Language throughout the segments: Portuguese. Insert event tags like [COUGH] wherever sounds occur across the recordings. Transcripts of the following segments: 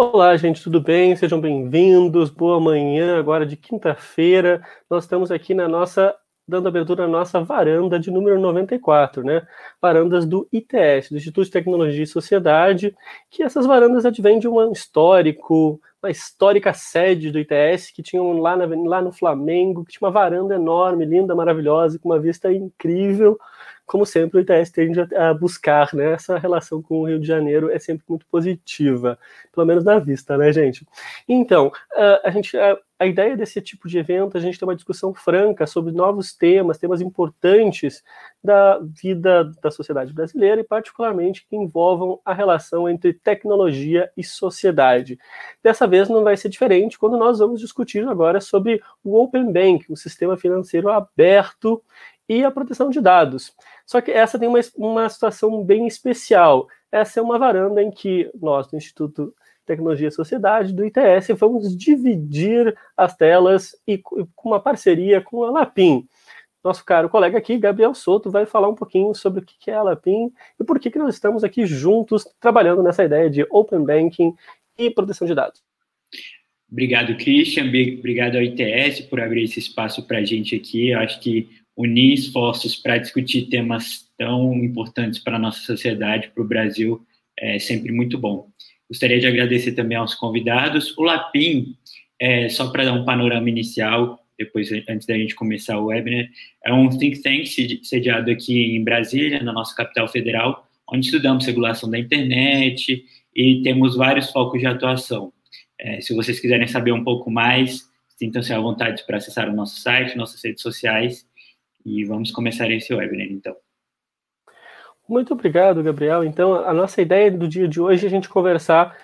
Olá, gente, tudo bem? Sejam bem-vindos. Boa manhã, agora de quinta-feira. Nós estamos aqui na nossa dando abertura à nossa varanda de número 94, né? Varandas do ITS, do Instituto de Tecnologia e Sociedade, que essas varandas advêm de um histórico, uma histórica sede do ITS que tinham lá, na, lá no Flamengo, que tinha uma varanda enorme, linda, maravilhosa, com uma vista incrível. Como sempre, o ITS tende a buscar, né? Essa relação com o Rio de Janeiro é sempre muito positiva, pelo menos na vista, né, gente? Então, a gente a ideia desse tipo de evento é a gente ter uma discussão franca sobre novos temas, temas importantes da vida da sociedade brasileira e, particularmente, que envolvam a relação entre tecnologia e sociedade. Dessa vez não vai ser diferente quando nós vamos discutir agora sobre o Open Bank, um sistema financeiro aberto e a proteção de dados. Só que essa tem uma, uma situação bem especial. Essa é uma varanda em que nós, do Instituto Tecnologia e Sociedade, do ITS, vamos dividir as telas e com uma parceria com a Lapin. Nosso caro colega aqui, Gabriel Soto, vai falar um pouquinho sobre o que é a Lapin e por que, que nós estamos aqui juntos trabalhando nessa ideia de Open Banking e proteção de dados. Obrigado, Christian. Obrigado ao ITS por abrir esse espaço para a gente aqui. Eu acho que unir esforços para discutir temas tão importantes para a nossa sociedade, para o Brasil, é sempre muito bom. Gostaria de agradecer também aos convidados. O Lapim, é, só para dar um panorama inicial, depois antes da gente começar o webinar, é um think tank sediado aqui em Brasília, na nossa capital federal, onde estudamos regulação da internet e temos vários focos de atuação. É, se vocês quiserem saber um pouco mais, sintam-se à vontade para acessar o nosso site, nossas redes sociais, e vamos começar esse webinar, então. Muito obrigado, Gabriel. Então, a nossa ideia do dia de hoje é a gente conversar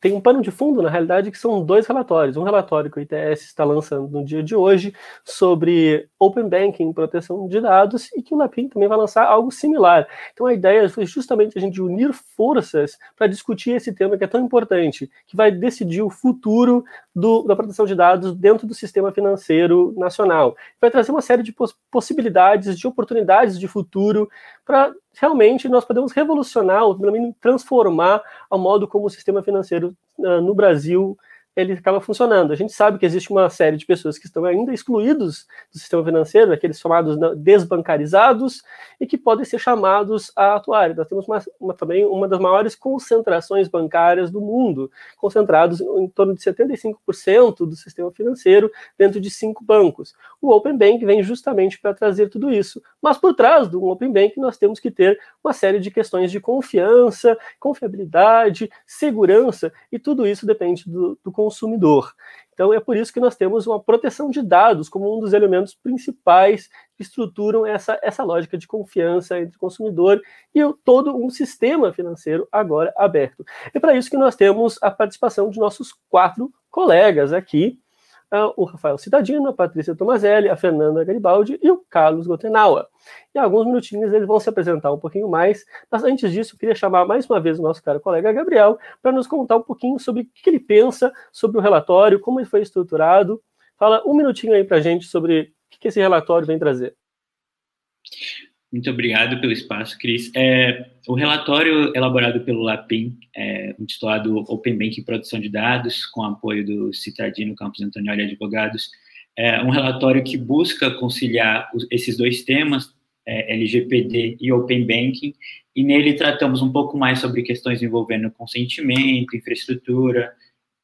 tem um pano de fundo, na realidade, que são dois relatórios. Um relatório que o ITS está lançando no dia de hoje sobre Open Banking, proteção de dados, e que o LAPIN também vai lançar algo similar. Então a ideia foi justamente a gente unir forças para discutir esse tema que é tão importante, que vai decidir o futuro do, da proteção de dados dentro do sistema financeiro nacional. Vai trazer uma série de poss possibilidades, de oportunidades de futuro para realmente nós podemos revolucionar, ou pelo menos transformar o modo como o sistema financeiro uh, no Brasil ele acaba funcionando. A gente sabe que existe uma série de pessoas que estão ainda excluídos do sistema financeiro, aqueles chamados desbancarizados, e que podem ser chamados a atuar. Nós temos uma, uma, também uma das maiores concentrações bancárias do mundo, concentrados em torno de 75% do sistema financeiro dentro de cinco bancos. O Open Bank vem justamente para trazer tudo isso. Mas por trás do Open Bank nós temos que ter uma série de questões de confiança, confiabilidade, segurança, e tudo isso depende do, do consumidor. Então é por isso que nós temos uma proteção de dados como um dos elementos principais que estruturam essa, essa lógica de confiança entre o consumidor e o, todo um sistema financeiro agora aberto. É para isso que nós temos a participação de nossos quatro colegas aqui, o Rafael Cidadino, a Patrícia Tomazelli, a Fernanda Garibaldi e o Carlos Gotenaua. Em alguns minutinhos eles vão se apresentar um pouquinho mais, mas antes disso eu queria chamar mais uma vez o nosso caro colega Gabriel para nos contar um pouquinho sobre o que ele pensa sobre o relatório, como ele foi estruturado. Fala um minutinho aí para a gente sobre o que esse relatório vem trazer. Muito obrigado pelo espaço, Cris. É, o relatório elaborado pelo LAPIM, é, intitulado Open Bank e Produção de Dados, com apoio do Citadino Campos Antonioli Advogados, é um relatório que busca conciliar esses dois temas, é, LGPD e Open Banking, e nele tratamos um pouco mais sobre questões envolvendo consentimento, infraestrutura,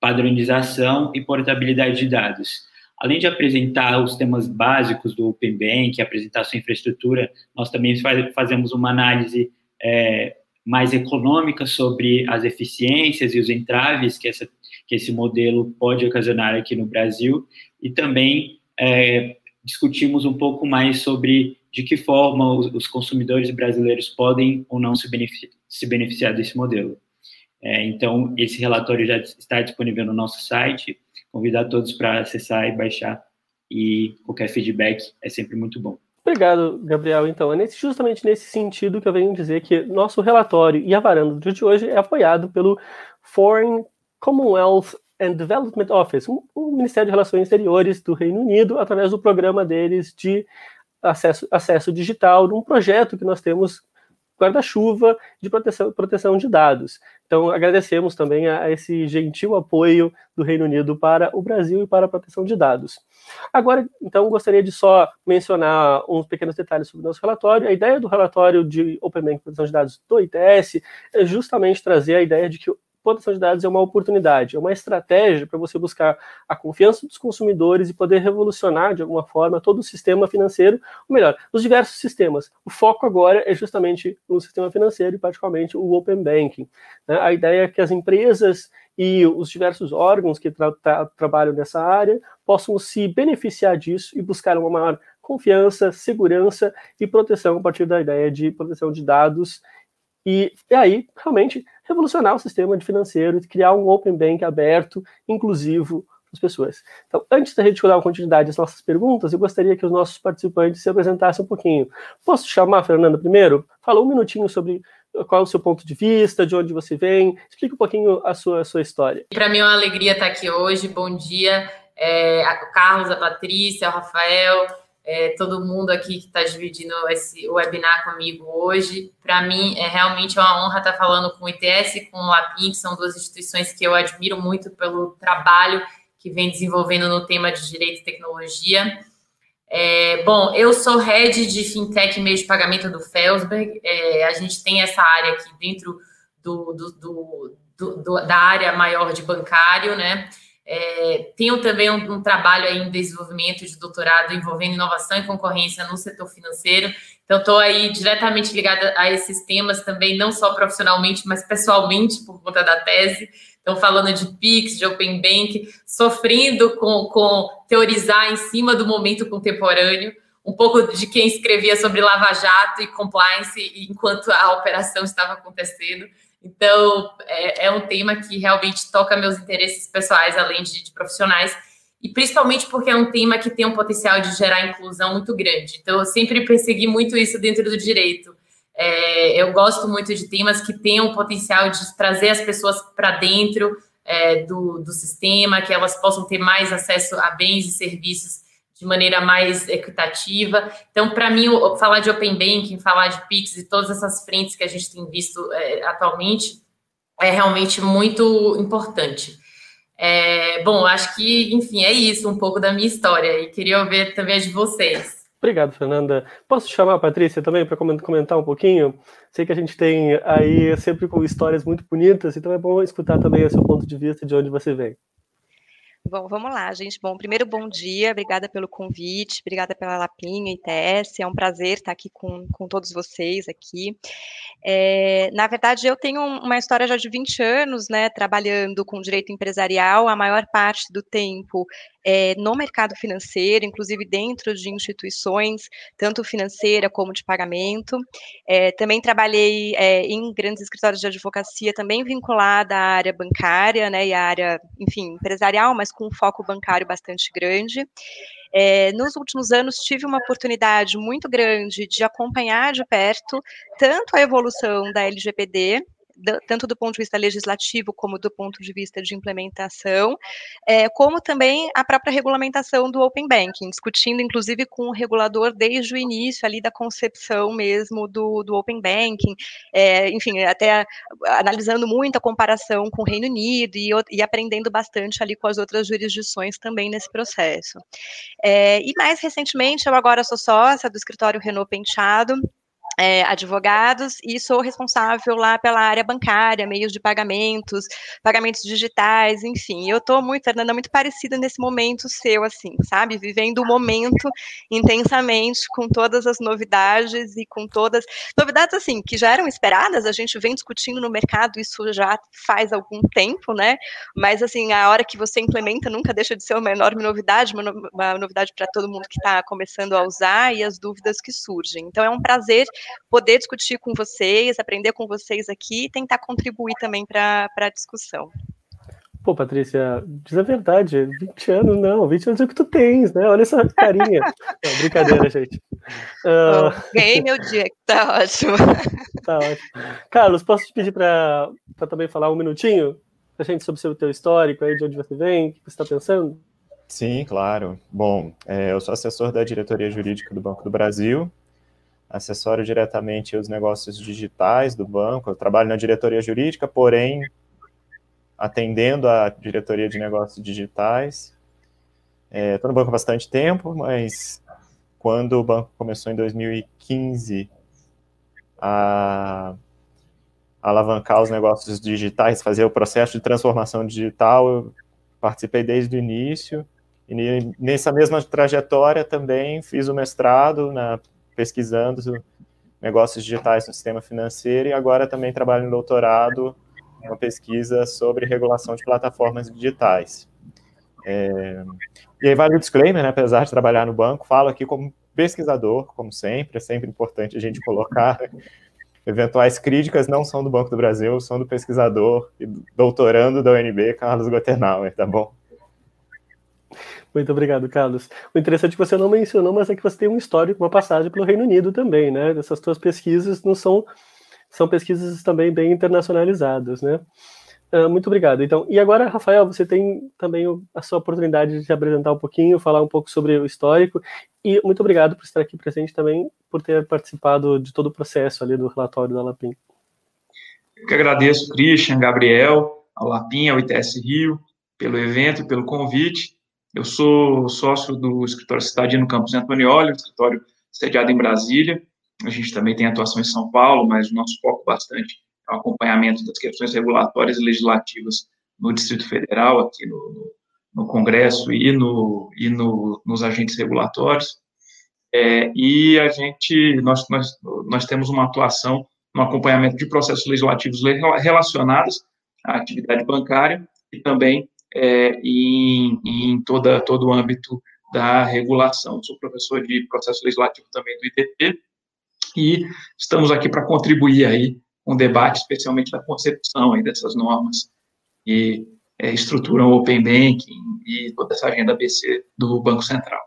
padronização e portabilidade de dados. Além de apresentar os temas básicos do Open Bank, apresentar sua infraestrutura, nós também fazemos uma análise é, mais econômica sobre as eficiências e os entraves que, essa, que esse modelo pode ocasionar aqui no Brasil e também é, discutimos um pouco mais sobre de que forma os, os consumidores brasileiros podem ou não se beneficiar, se beneficiar desse modelo. É, então, esse relatório já está disponível no nosso site, convidar todos para acessar e baixar, e qualquer feedback é sempre muito bom. Obrigado, Gabriel. Então, é nesse, justamente nesse sentido que eu venho dizer que nosso relatório e a varanda de hoje é apoiado pelo Foreign Commonwealth and Development Office, o Ministério de Relações Exteriores do Reino Unido, através do programa deles de acesso, acesso digital, um projeto que nós temos guarda-chuva de proteção, proteção de dados. Então, agradecemos também a, a, esse gentil apoio do Reino Unido para o Brasil e para a proteção de dados. Agora, então, gostaria de só mencionar uns pequenos detalhes sobre o nosso relatório. A ideia do relatório de Open Bank Proteção de Dados do ITS é justamente trazer a ideia de que proteção de dados é uma oportunidade, é uma estratégia para você buscar a confiança dos consumidores e poder revolucionar de alguma forma todo o sistema financeiro, ou melhor, os diversos sistemas. O foco agora é justamente no sistema financeiro e particularmente o Open Banking. Né? A ideia é que as empresas e os diversos órgãos que tra tra trabalham nessa área possam se beneficiar disso e buscar uma maior confiança, segurança e proteção a partir da ideia de proteção de dados e, e aí realmente revolucionar o sistema de financeiro criar um open bank aberto, inclusivo para as pessoas. Então, antes da gente dar continuidade às nossas perguntas, eu gostaria que os nossos participantes se apresentassem um pouquinho. Posso chamar a Fernanda primeiro? Fala um minutinho sobre qual é o seu ponto de vista, de onde você vem, explica um pouquinho a sua, a sua história. Para mim é uma alegria estar aqui hoje. Bom dia, é, Carlos, a Patrícia, o Rafael, é, todo mundo aqui que está dividindo esse webinar comigo hoje. Para mim, é realmente uma honra estar falando com o ITS e com o Lapin, que são duas instituições que eu admiro muito pelo trabalho que vem desenvolvendo no tema de direito e tecnologia. É, bom, eu sou head de fintech e meio de pagamento do Felsberg. É, a gente tem essa área aqui dentro do, do, do, do, da área maior de bancário, né? É, tenho também um, um, trabalho aí em desenvolvimento de doutorado envolvendo inovação e concorrência no setor financeiro. Então, estou aí diretamente ligada a esses temas também, não só profissionalmente, mas pessoalmente, por conta da tese. Então, falando de PIX, de Open Bank, sofrendo com, com teorizar em cima do momento contemporâneo, um pouco de quem escrevia sobre Lava Jato e compliance enquanto a operação estava acontecendo. Então, é, é, um tema que realmente toca meus interesses pessoais, além de, de, profissionais, e principalmente porque é um tema que tem um potencial de gerar inclusão muito grande. Então, eu sempre persegui muito isso dentro do direito. É, eu gosto muito de temas que tenham o potencial de trazer as pessoas para dentro é, do, do sistema, que elas possam ter mais acesso a bens e serviços de maneira mais equitativa. Então, para mim, falar de Open Banking, falar de Pix e todas essas frentes que a gente tem visto é, atualmente é realmente muito importante. É, bom, acho que, enfim, é isso um pouco da minha história e queria ouvir também a de vocês. Obrigado, Fernanda. Posso chamar a Patrícia também para comentar um pouquinho? Sei que a gente tem aí sempre com histórias muito bonitas, então é bom escutar também o seu ponto de vista de onde você vem. Bom, vamos lá, gente. Bom, primeiro, bom dia, obrigada pelo convite, obrigada pela Lapinha ITS, é um prazer estar aqui com, com todos vocês aqui. É, na verdade, eu tenho uma história já de 20 anos, né, trabalhando com direito empresarial, a maior parte do tempo é, no mercado financeiro, inclusive dentro de instituições, tanto financeira como de pagamento. É, também trabalhei é, em grandes escritórios de advocacia, também vinculada à área bancária, né, e à área, enfim, empresarial, mas com um foco bancário bastante grande. É, nos últimos anos, tive uma oportunidade muito grande de acompanhar de perto tanto a evolução da LGPD, tanto do ponto de vista legislativo como do ponto de vista de implementação, é, como também a própria regulamentação do Open Banking, discutindo inclusive com o regulador desde o início ali da concepção mesmo do, do Open Banking, é, enfim, até analisando muito a comparação com o Reino Unido e, e, aprendendo bastante ali com as outras jurisdições também nesse processo. É, e mais recentemente, eu agora sou sócia do escritório Renault Penteado, é, advogados e sou responsável lá pela área bancária, meios de pagamentos, pagamentos digitais, enfim. Eu estou muito, Fernanda, muito parecida nesse momento seu, assim, sabe? Vivendo o momento intensamente, com todas as novidades e com todas. Novidades, assim, que já eram esperadas, a gente vem discutindo no mercado isso já faz algum tempo, né? Mas, assim, a hora que você implementa nunca deixa de ser uma enorme novidade, uma, no, uma novidade para todo mundo que está começando a usar e as dúvidas que surgem. Então, é um prazer poder discutir com vocês, aprender com vocês aqui e tentar contribuir também para a discussão. Pô, Patrícia, diz a verdade, 20 anos não, 20 anos é o que tu tens, né? Olha essa carinha. [LAUGHS] não, brincadeira, gente. Uh... Ganhei meu dia, tá ótimo. [LAUGHS] tá ótimo. Carlos, posso te pedir para também falar um minutinho a gente sobre o teu histórico aí, de onde você vem, o que você está pensando? Sim, claro. Bom, é, eu sou assessor da diretoria jurídica do Banco do Brasil, assessoro diretamente os negócios digitais do banco, eu trabalho na diretoria jurídica, porém atendendo a diretoria de negócios digitais. Estou é, no banco há bastante tempo, mas quando o banco começou em 2015 a alavancar os negócios digitais, fazer o processo de transformação digital, eu participei desde o início. E nessa mesma trajetória também fiz o mestrado na pesquisando negócios digitais no sistema financeiro e agora também trabalho no doutorado, uma pesquisa sobre regulação de plataformas digitais. É, e aí vale o disclaimer, né, apesar de trabalhar no banco, falo aqui como pesquisador, como sempre, é sempre importante a gente colocar [LAUGHS] eventuais críticas não são do Banco do Brasil, são do pesquisador e doutorando da UNB, Carlos Goternauer, tá bom? Muito obrigado, Carlos. O interessante é que você não mencionou, mas é que você tem um histórico, uma passagem pelo Reino Unido também, né? Essas tuas pesquisas não são são pesquisas também bem internacionalizadas, né? Uh, muito obrigado. Então, e agora, Rafael, você tem também a sua oportunidade de se apresentar um pouquinho, falar um pouco sobre o histórico. E muito obrigado por estar aqui presente também, por ter participado de todo o processo ali do relatório da Lapim. Eu que agradeço, Christian, Gabriel, ao Lapim, ao ITS Rio, pelo evento pelo convite. Eu sou sócio do escritório Cidadino no Campus Antonioli, um escritório sediado em Brasília. A gente também tem atuação em São Paulo, mas o nosso foco bastante é o acompanhamento das questões regulatórias e legislativas no Distrito Federal, aqui no, no Congresso e, no, e no, nos agentes regulatórios. É, e a gente, nós, nós, nós temos uma atuação no acompanhamento de processos legislativos relacionados à atividade bancária e também é, em, em toda, todo o âmbito da regulação. Sou professor de processo legislativo também do IDP e estamos aqui para contribuir aí com o debate, especialmente da concepção aí dessas normas que é, estruturam o Open Banking e toda essa agenda BC do Banco Central.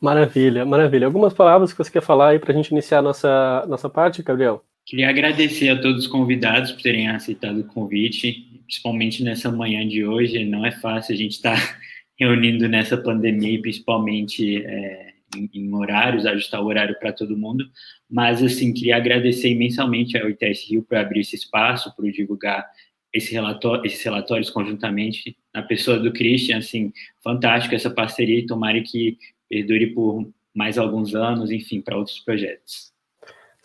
Maravilha, maravilha. Algumas palavras que você quer falar aí para a gente iniciar a nossa, nossa parte, Gabriel? Queria agradecer a todos os convidados por terem aceitado o convite principalmente nessa manhã de hoje, não é fácil a gente estar tá [LAUGHS] reunindo nessa pandemia principalmente é, em, em, horários, ajustar o horário para todo mundo, mas assim, queria agradecer imensamente ao ITS Rio por abrir esse espaço, por divulgar esse relatório, esses relatórios conjuntamente, na pessoa do Christian, assim, fantástico essa parceria e tomara que perdure por mais alguns anos, enfim, para outros projetos.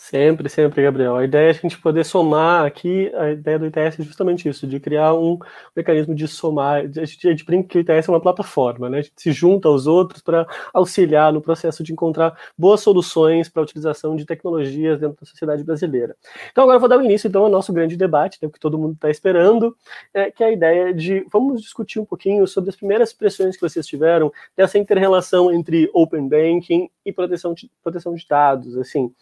Sempre, sempre, Gabriel. A ideia é a gente poder somar aqui, a ideia do ITS é justamente isso, de criar um mecanismo de somar. A gente, a gente brinca que o ITS é uma plataforma, né? A gente se junta aos outros para auxiliar no processo de encontrar boas soluções para a utilização de tecnologias dentro da sociedade brasileira. Então, agora eu vou dar o início então, ao nosso grande debate, né, que todo mundo está esperando, é, que é a ideia de vamos discutir um pouquinho sobre as primeiras expressões que vocês tiveram dessa inter-relação entre Open Banking e proteção de, proteção de dados, assim.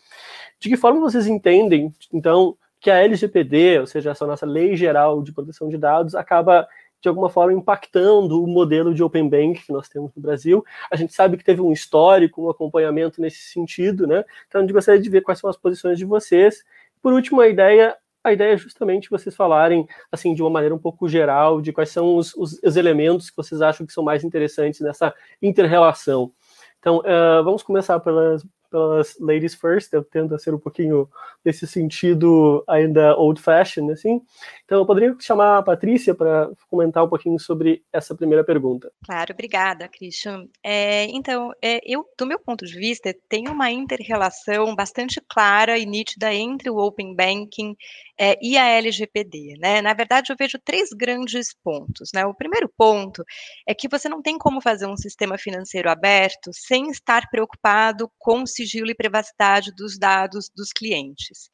De que forma vocês entendem, então, que a LGPD, ou seja, essa nossa lei geral de proteção de dados, acaba de alguma forma impactando o modelo de Open Bank que nós temos no Brasil. A gente sabe que teve um histórico, um acompanhamento nesse sentido, né? Então, gente gostaria de ver quais são as posições de vocês. Por último, a ideia a ideia é justamente vocês falarem, assim, de uma maneira um pouco geral, de quais são os, os, os elementos que vocês acham que são mais interessantes nessa inter-relação. Então, uh, vamos começar pelas, pelas ladies first, eu tento ser um pouquinho nesse sentido ainda old fashioned, assim. Então, eu poderia chamar a Patrícia para comentar um pouquinho sobre essa primeira pergunta. Claro, obrigada, Christian. É, então, é, eu, do meu ponto de vista, tem uma inter-relação bastante clara e nítida entre o Open Banking é, e a LGPD, né? Na verdade, eu vejo três grandes pontos, né? O primeiro ponto é que você não tem como fazer um sistema financeiro aberto sem estar preocupado com sigilo e privacidade dos dados dos clientes.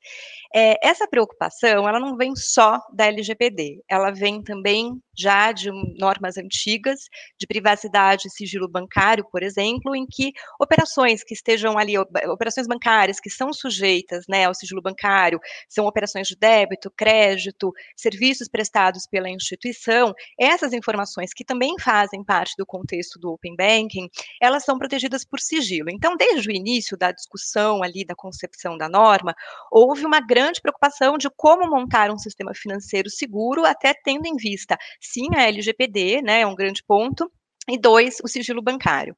É, essa preocupação, ela não vem só da LGPD, ela vem também já de normas antigas de privacidade e sigilo bancário, por exemplo, em que operações que estejam ali, operações bancárias que são sujeitas né, ao sigilo bancário, são operações de débito, crédito, serviços prestados pela instituição, essas informações que também fazem parte do contexto do Open Banking, elas são protegidas por sigilo. Então, desde o início da discussão ali da concepção da norma, houve uma grande preocupação de como montar um sistema financeiro seguro, até tendo em vista sim a LGPD, né, é um grande ponto, e dois, o sigilo bancário.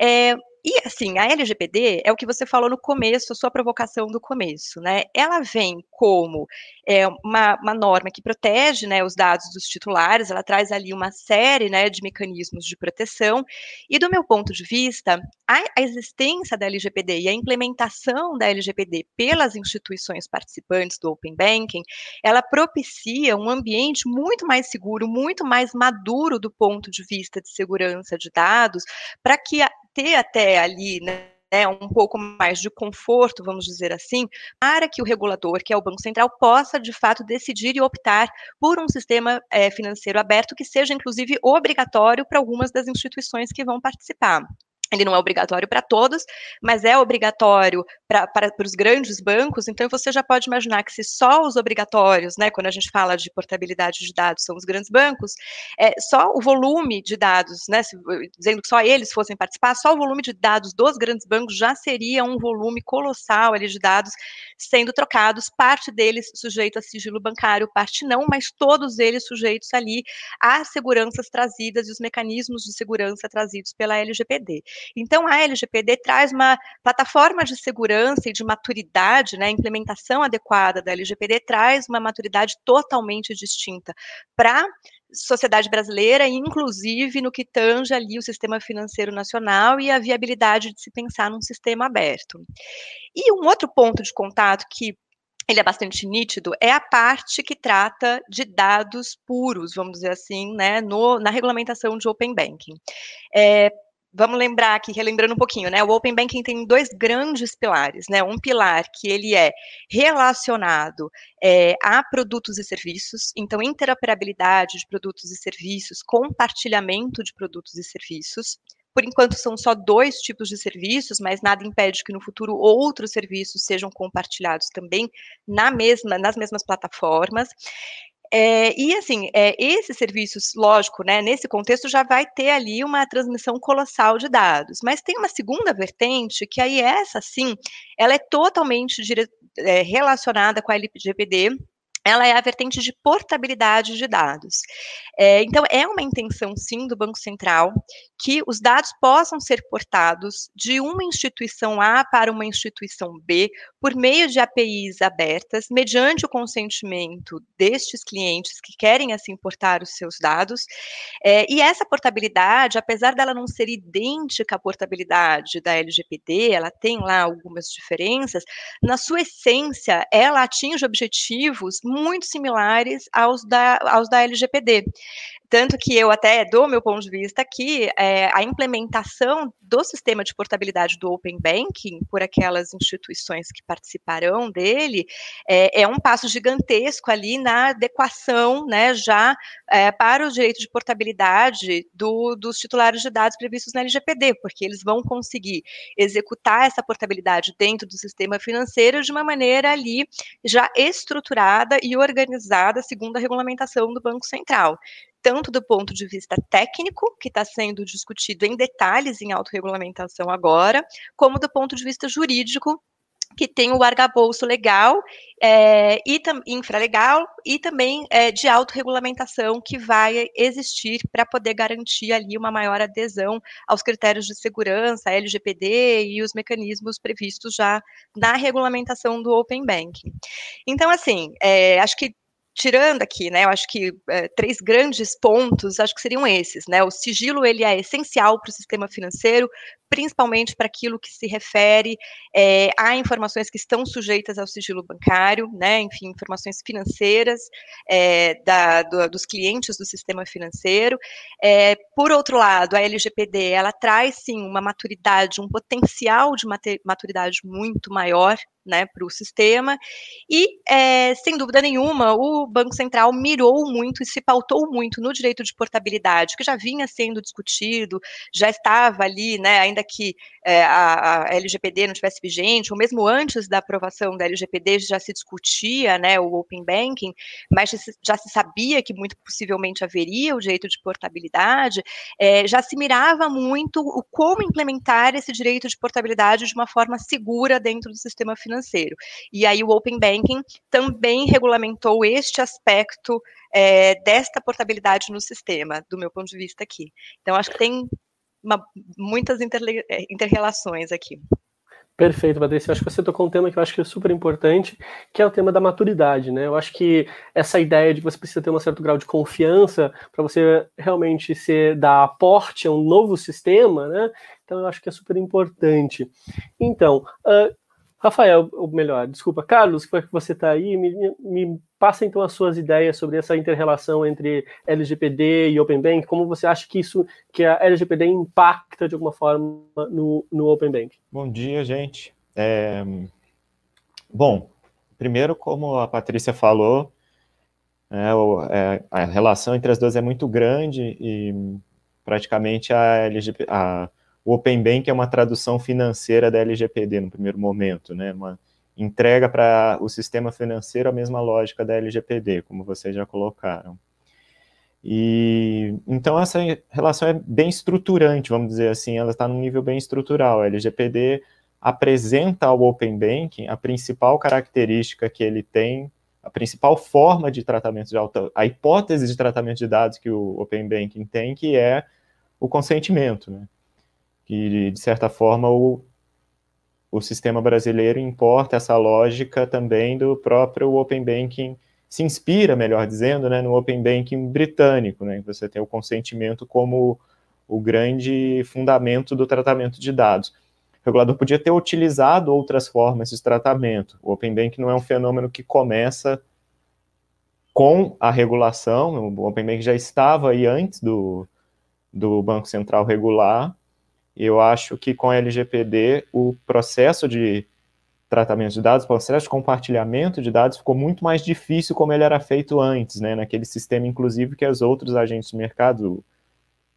É, E assim, a LGPD é o que você falou no começo, a sua provocação do começo, né? Ela vem como é, uma, uma, norma que protege né, os dados dos titulares, ela traz ali uma série né, de mecanismos de proteção, e do meu ponto de vista, a, a existência da LGPD e a implementação da LGPD pelas instituições participantes do Open Banking, ela propicia um ambiente muito mais seguro, muito mais maduro do ponto de vista de segurança de dados, para que ter até ali, né, né, um pouco mais de conforto, vamos dizer assim, para que o regulador, que é o Banco Central, possa de fato decidir e optar por um sistema é, financeiro aberto que seja inclusive obrigatório para algumas das instituições que vão participar ele não é obrigatório para todos, mas é obrigatório para, os grandes bancos, então você já pode imaginar que se só os obrigatórios, né, quando a gente fala de portabilidade de dados, são os grandes bancos, é, só o volume de dados, né, se, dizendo que só eles fossem participar, só o volume de dados dos grandes bancos já seria um volume colossal ali de dados sendo trocados, parte deles sujeito a sigilo bancário, parte não, mas todos eles sujeitos ali às seguranças trazidas e os mecanismos de segurança trazidos pela LGPD. Então, a LGPD traz uma plataforma de segurança e de maturidade, né, a implementação adequada da LGPD traz uma maturidade totalmente distinta para sociedade brasileira, inclusive no que tange ali o sistema financeiro nacional e a viabilidade de se pensar num sistema aberto. E um outro ponto de contato que ele é bastante nítido, é a parte que trata de dados puros, vamos dizer assim, né, no, na regulamentação de Open Banking. É, vamos lembrar aqui, relembrando um pouquinho, né? O Open Banking tem dois grandes pilares, né? Um pilar que ele é relacionado é, a produtos e serviços, então interoperabilidade de produtos e serviços, compartilhamento de produtos e serviços. Por enquanto são só dois tipos de serviços, mas nada impede que no futuro outros serviços sejam compartilhados também na mesma, nas mesmas plataformas. É, e assim, é, esses serviços, lógico, né, nesse contexto já vai ter ali uma transmissão colossal de dados, mas tem uma segunda vertente, que aí essa sim, ela é totalmente dire, é, relacionada com a LGPD, ela é a vertente de portabilidade de dados. É, então, é uma intenção, sim, do Banco Central que os dados possam ser portados de uma instituição A para uma instituição B por meio de APIs abertas, mediante o consentimento destes clientes que querem, assim, portar os seus dados. É, e essa portabilidade, apesar dela não ser idêntica à portabilidade da LGPD, ela tem lá algumas diferenças, na sua essência, ela atinge objetivos muito similares aos da, aos da LGPD. Tanto que eu até, do meu ponto de vista aqui, é, a implementação do sistema de portabilidade do Open Banking por aquelas instituições que participarão dele é, é um passo gigantesco ali na adequação, né, já é, para o direito de portabilidade do, dos titulares de dados previstos na LGPD, porque eles vão conseguir executar essa portabilidade dentro do sistema financeiro de uma maneira ali já estruturada e organizada segundo a regulamentação do Banco Central tanto do ponto de vista técnico, que está sendo discutido em detalhes em autorregulamentação agora, como do ponto de vista jurídico, que tem o arcabouço legal é, e infralegal e também é, de autorregulamentação que vai existir para poder garantir ali uma maior adesão aos critérios de segurança, LGPD e os mecanismos previstos já na regulamentação do Open Banking. Então, assim, é, acho que tirando aqui, né, eu acho que é, três grandes pontos, acho que seriam esses, né, o sigilo, ele é essencial para o sistema financeiro, principalmente para aquilo que se refere é, a informações que estão sujeitas ao sigilo bancário, né, enfim, informações financeiras é, da, do, dos clientes do sistema financeiro. É, por outro lado, a LGPD, ela traz, sim, uma maturidade, um potencial de maturidade muito maior né, para o sistema, e, é, sem dúvida nenhuma, o Banco Central mirou muito e se pautou muito no direito de portabilidade, que já vinha sendo discutido, já estava ali, né, ainda que é, a, a, LGPD não tivesse vigente, ou mesmo antes da aprovação da LGPD já se discutia, né, o Open Banking, mas já se sabia que muito possivelmente haveria o direito de portabilidade, é, já se mirava muito o como implementar esse direito de portabilidade de uma forma segura dentro do sistema financeiro financeiro. E aí o Open Banking também regulamentou este aspecto é, desta portabilidade no sistema, do meu ponto de vista aqui. Então, acho que tem uma, muitas interrelações aqui. Perfeito, Patrícia. Eu acho que você tocou um tema que eu acho que é super importante, que é o tema da maturidade, né? Eu acho que essa ideia de que você precisa ter um certo grau de confiança para você realmente ser dar aporte a um novo sistema, né? Então eu acho que é super importante. Então, uh, Rafael, ou melhor, desculpa, Carlos, que você está aí, me, me, passa então as suas ideias sobre essa interrelação entre LGPD e Open Bank, como você acha que isso, que a LGPD impacta de alguma forma no, no Open Bank? Bom dia, gente. É... Bom, primeiro, como a Patrícia falou, é, é, a relação entre as duas é muito grande e praticamente a, LGP, a o Open Bank é uma tradução financeira da LGPD no primeiro momento, né? Uma entrega para o sistema financeiro a mesma lógica da LGPD, como vocês já colocaram. E então essa relação é bem estruturante, vamos dizer assim, ela está num nível bem estrutural. A LGPD apresenta ao Open Banking a principal característica que ele tem, a principal forma de tratamento de alta, a hipótese de tratamento de dados que o Open Banking tem, que é o consentimento, né? Que, de certa forma, o, o sistema brasileiro importa essa lógica também do próprio Open Banking, se inspira, melhor dizendo, né, no Open Banking britânico, né, você tem o consentimento como o grande fundamento do tratamento de dados. O regulador podia ter utilizado outras formas de tratamento. O Open Banking não é um fenômeno que começa com a regulação, o Open Banking já estava aí antes do, do Banco Central regular, eu acho que com a LGPD o processo de tratamento de dados, o processo de compartilhamento de dados ficou muito mais difícil como ele era feito antes, né, naquele sistema inclusive que os outros agentes de mercado,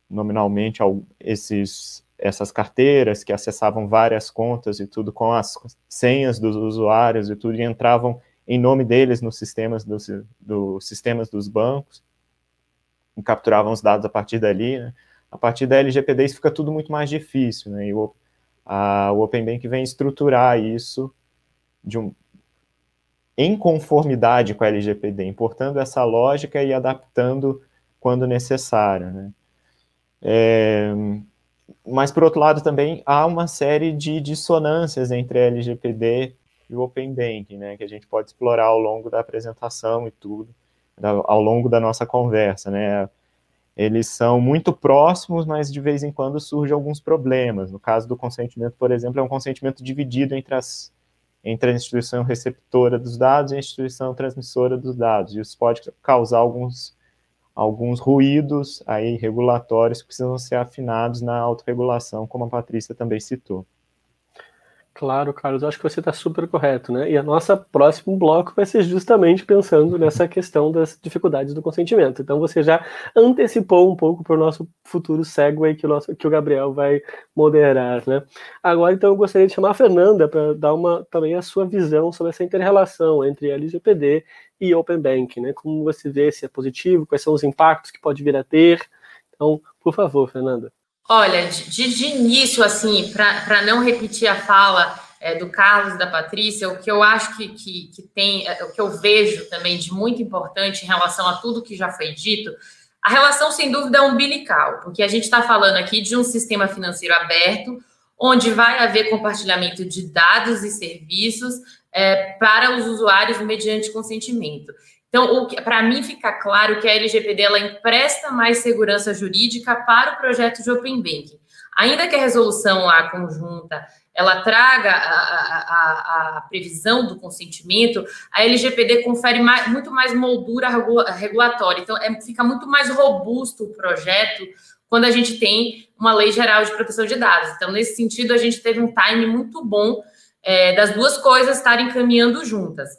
nominalmente esses essas carteiras que acessavam várias contas e tudo com as senhas dos usuários e tudo e entravam em nome deles nos sistemas dos do sistemas dos bancos e capturavam os dados a partir dali, né? A partir da LGPD isso fica tudo muito mais difícil, né? E o, a, o Open Bank vem estruturar isso de um, em conformidade com a LGPD, importando essa lógica e adaptando quando necessário, né? É, mas, por outro lado, também há uma série de dissonâncias entre a LGPD e o Open Banking, né, que a gente pode explorar ao longo da apresentação e tudo, ao longo da nossa conversa, né, eles são muito próximos, mas de vez em quando surgem alguns problemas. No caso do consentimento, por exemplo, é um consentimento dividido entre, as, entre a instituição receptora dos dados e a instituição transmissora dos dados. E isso pode causar alguns, alguns ruídos aí regulatórios que precisam ser afinados na autorregulação, como a Patrícia também citou. Claro, Carlos, acho que você está super correto, né? E a nossa próximo bloco vai ser justamente pensando nessa questão das dificuldades do consentimento. Então você já antecipou um pouco para o nosso futuro segue que o, que o Gabriel vai moderar, né? Agora, então, eu gostaria de chamar a Fernanda para dar uma também a sua visão sobre essa interrelação entre LGPD e Open Bank, né? Como você vê se é positivo, quais são os impactos que pode vir a ter. Então, por favor, Fernanda. Olha, de, de início, assim, para não repetir a fala é, do Carlos da Patrícia, o que eu acho que, que, que tem, é, o que eu vejo também de muito importante em relação a tudo que já foi dito, a relação, sem dúvida, é umbilical, porque a gente está falando aqui de um sistema financeiro aberto, onde vai haver compartilhamento de dados e serviços é, para os usuários mediante consentimento. Então, para mim fica claro que a LGPD ela empresta mais segurança jurídica para o projeto de Open Banking. Ainda que a resolução lá conjunta ela traga a, a, a previsão do consentimento, a LGPD confere mais, muito mais moldura regulatória. Então, é, fica muito mais robusto o projeto quando a gente tem uma lei geral de proteção de dados. Então, nesse sentido, a gente teve um time muito bom é, das duas coisas estarem caminhando juntas.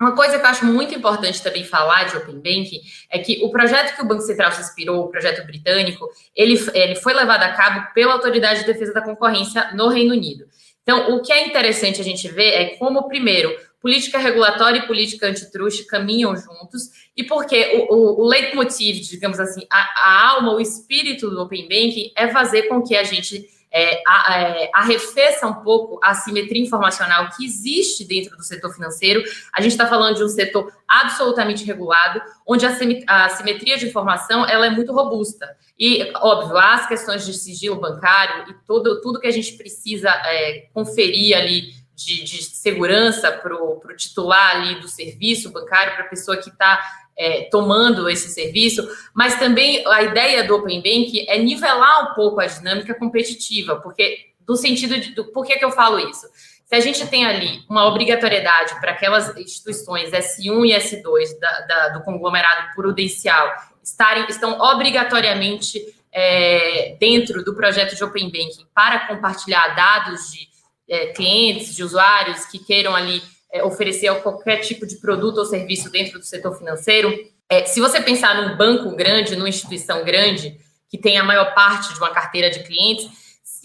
Uma coisa que eu acho muito importante também falar de Open Banking é que o projeto que o Banco Central se inspirou, o projeto britânico, ele, ele foi levado a cabo pela Autoridade de Defesa da Concorrência no Reino Unido. Então, o que é interessante a gente ver é como, primeiro, política regulatória e política antitruste caminham juntos, e porque o, o, o leitmotiv, digamos assim, a, a alma, o espírito do Open Banking é fazer com que a gente é, é, arrefeça um pouco a simetria informacional que existe dentro do setor financeiro. A gente está falando de um setor absolutamente regulado, onde a, simetria de informação ela é muito robusta. E, óbvio, as questões de sigilo bancário e todo, tudo que a gente precisa é, conferir ali de, de segurança para o titular ali do serviço bancário, para a pessoa que está é, tomando esse serviço, mas também a ideia do Open Bank é nivelar um pouco a dinâmica competitiva, porque do sentido de do, por que, que eu falo isso? Se a gente tem ali uma obrigatoriedade para aquelas instituições S1 e S2 da, da, do conglomerado prudencial estarem, estão obrigatoriamente é, dentro do projeto de Open Banking para compartilhar dados de é, clientes, de usuários que queiram ali é, oferecer qualquer tipo de produto ou serviço dentro do setor financeiro. É, se você pensar num banco grande, numa instituição grande, que tem a maior parte de uma carteira de clientes,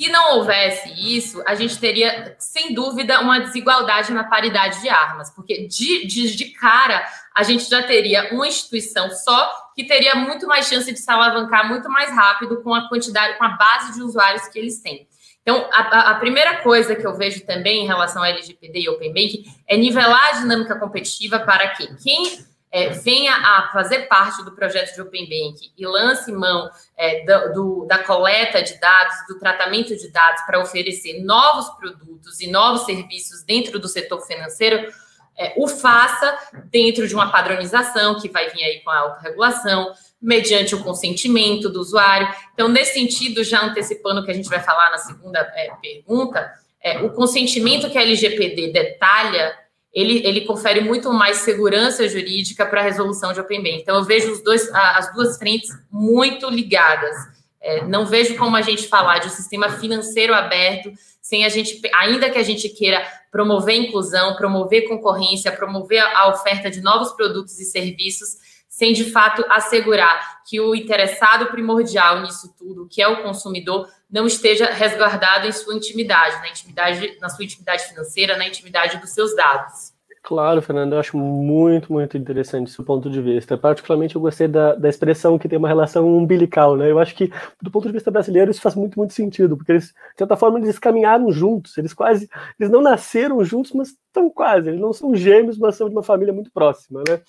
se não houvesse isso, a gente teria, sem dúvida, uma desigualdade na paridade de armas, porque de, de, de cara a gente já teria uma instituição só que teria muito mais chance de se alavancar muito mais rápido com a quantidade, com a base de usuários que eles têm. Então, a, a, primeira coisa que eu vejo também em relação ao LGPD e Open Bank é nivelar a dinâmica competitiva para que quem é, venha a fazer parte do projeto de Open Bank e lance mão é, do, do, da coleta de dados, do tratamento de dados para oferecer novos produtos e novos serviços dentro do setor financeiro, é, o faça dentro de uma padronização que vai vir aí com a autorregulação, mediante o consentimento do usuário. Então, nesse sentido, já antecipando o que a gente vai falar na segunda é, pergunta, é, o consentimento que a LGPD detalha, ele, ele confere muito mais segurança jurídica para a resolução de Open Bank. Então, eu vejo os dois, as duas frentes muito ligadas. É, não vejo como a gente falar de um sistema financeiro aberto sem a gente, ainda que a gente queira promover inclusão, promover concorrência, promover a oferta de novos produtos e serviços, sem de fato assegurar que o interessado primordial nisso tudo, que é o consumidor, não esteja resguardado em sua intimidade, na intimidade, na sua intimidade financeira, na intimidade dos seus dados. Claro, Fernando, eu acho muito, muito interessante esse ponto de vista. Particularmente, eu gostei da, da expressão que tem uma relação umbilical, né? Eu acho que, do ponto de vista brasileiro, isso faz muito, muito sentido, porque eles, de certa forma, eles caminharam juntos, eles quase, eles não nasceram juntos, mas estão quase, eles não são gêmeos, mas são de uma família muito próxima, né?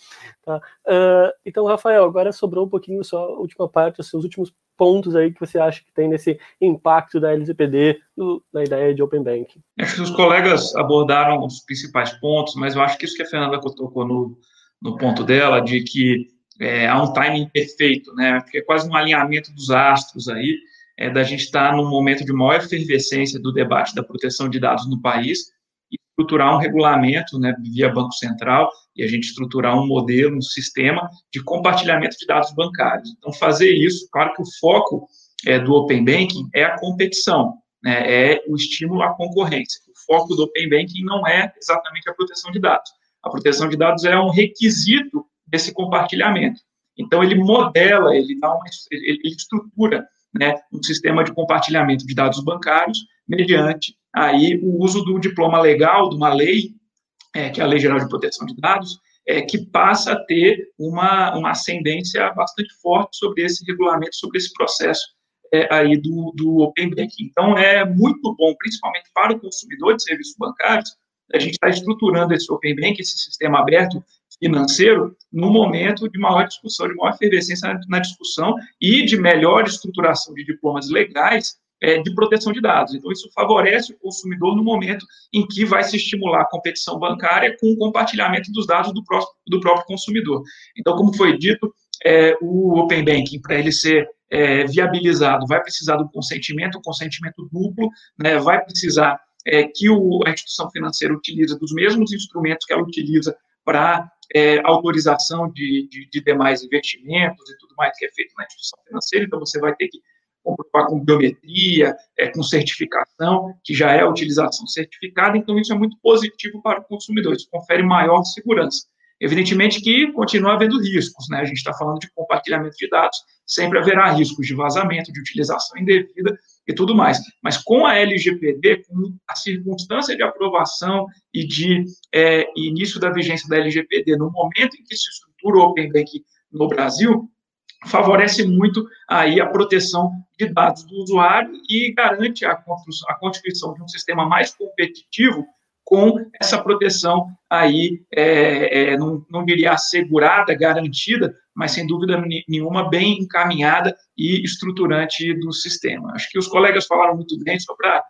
Tá? Uh, então, Rafael, agora sobrou um pouquinho só a última parte, os seus últimos pontos aí que você acha que tem nesse impacto da LGPD na ideia de Open Banking? Acho que os colegas abordaram os principais pontos, mas eu acho que isso que a Fernanda tocou no, no ponto dela, de que é, há um timing perfeito, né? Porque é quase um alinhamento dos astros aí, é, da gente estar num momento de maior efervescência do debate da proteção de dados no país estruturar um regulamento, né, via Banco Central, e a gente estruturar um modelo, um sistema de compartilhamento de dados bancários. Então, fazer isso, claro que o foco é, do Open Banking é a competição, né, é o estímulo à concorrência. O foco do Open Banking não é exatamente a proteção de dados. A proteção de dados é um requisito desse compartilhamento. Então, ele modela, ele dá uma, ele, estrutura né, um sistema de compartilhamento de dados bancários mediante aí o uso do diploma legal, de uma lei é, que é a Lei Geral de Proteção de Dados, é, que passa a ter uma, uma ascendência bastante forte sobre esse regulamento, sobre esse processo é, aí do, do Open Banking. Então, é muito bom, principalmente para o consumidor de serviços bancários, a gente está estruturando esse Open Banking, esse sistema aberto financeiro, no momento de maior discussão, de maior efervescência na, na discussão e de melhor estruturação de diplomas legais é, de proteção de dados. Então, isso favorece o consumidor no momento em que vai se estimular a competição bancária com o compartilhamento dos dados do próprio, do próprio consumidor. Então, como foi dito, é, o Open Banking, para ele ser é, viabilizado, vai precisar do consentimento, consentimento duplo, né, vai precisar é, que o, a instituição financeira utilize dos mesmos instrumentos que ela utiliza para é, autorização de, de, de, demais investimentos e tudo mais que é feito na instituição financeira, então você vai ter que comprovar com biometria, é, com certificação, que já é a utilização certificada, então isso é muito positivo para o consumidor, isso confere maior segurança. Evidentemente que continua havendo riscos, né? A gente está falando de compartilhamento de dados, sempre haverá riscos de vazamento, de utilização indevida e tudo mais. Mas com a LGPD, com a circunstância de aprovação e de é, início da vigência da LGPD, no momento em que se estrutura o Open no Brasil, favorece muito aí a proteção de dados do usuário e garante a, a constituição de um sistema mais competitivo com essa proteção aí, é, é, não, não diria assegurada, garantida, mas sem dúvida nenhuma bem encaminhada e estruturante do sistema. Acho que os colegas falaram muito bem, só para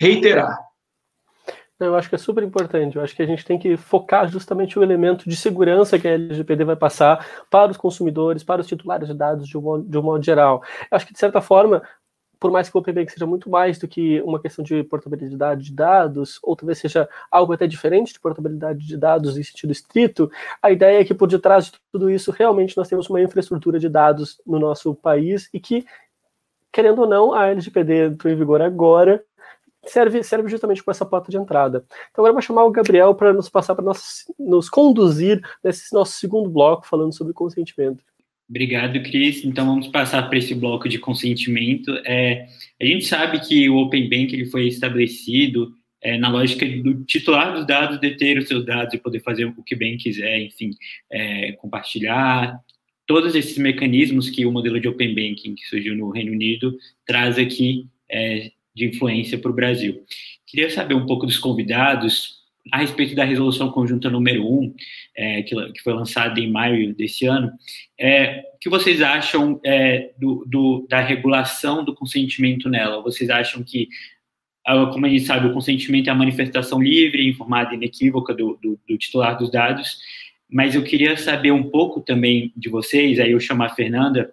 reiterar. Eu acho que é super importante. Eu acho que a gente tem que focar justamente o elemento de segurança que a LGPD vai passar para os consumidores, para os titulares de dados de um modo, de um modo geral. Eu acho que, de certa forma, por mais que o Open Bank seja muito mais do que uma questão de portabilidade de dados, ou talvez seja algo até diferente de portabilidade de dados em sentido estrito, a ideia é que por detrás de tudo isso, realmente nós temos uma infraestrutura de dados no nosso país e que, querendo ou não, a LGPD entrou em vigor agora, serve, serve justamente com essa porta de entrada. Então agora eu vou chamar o Gabriel para nos passar para nos conduzir nesse nosso segundo bloco falando sobre consentimento. Obrigado, Cris. Então vamos passar para esse bloco de consentimento. É, a gente sabe que o Open Bank ele foi estabelecido é, na lógica do titular dos dados deter os seus dados e poder fazer o que bem quiser, enfim, é, compartilhar. Todos esses mecanismos que o modelo de Open Banking que surgiu no Reino Unido traz aqui é, de influência para o Brasil. Queria saber um pouco dos convidados a respeito da resolução conjunta número 1, é, que, que, foi lançada em maio desse ano. É, o que vocês acham é, do, do, da regulação do consentimento nela? Vocês acham que, como a gente sabe, o consentimento é a manifestação livre, informada e inequívoca do, do, do titular dos dados, mas eu queria saber um pouco também de vocês, aí eu chamo a Fernanda,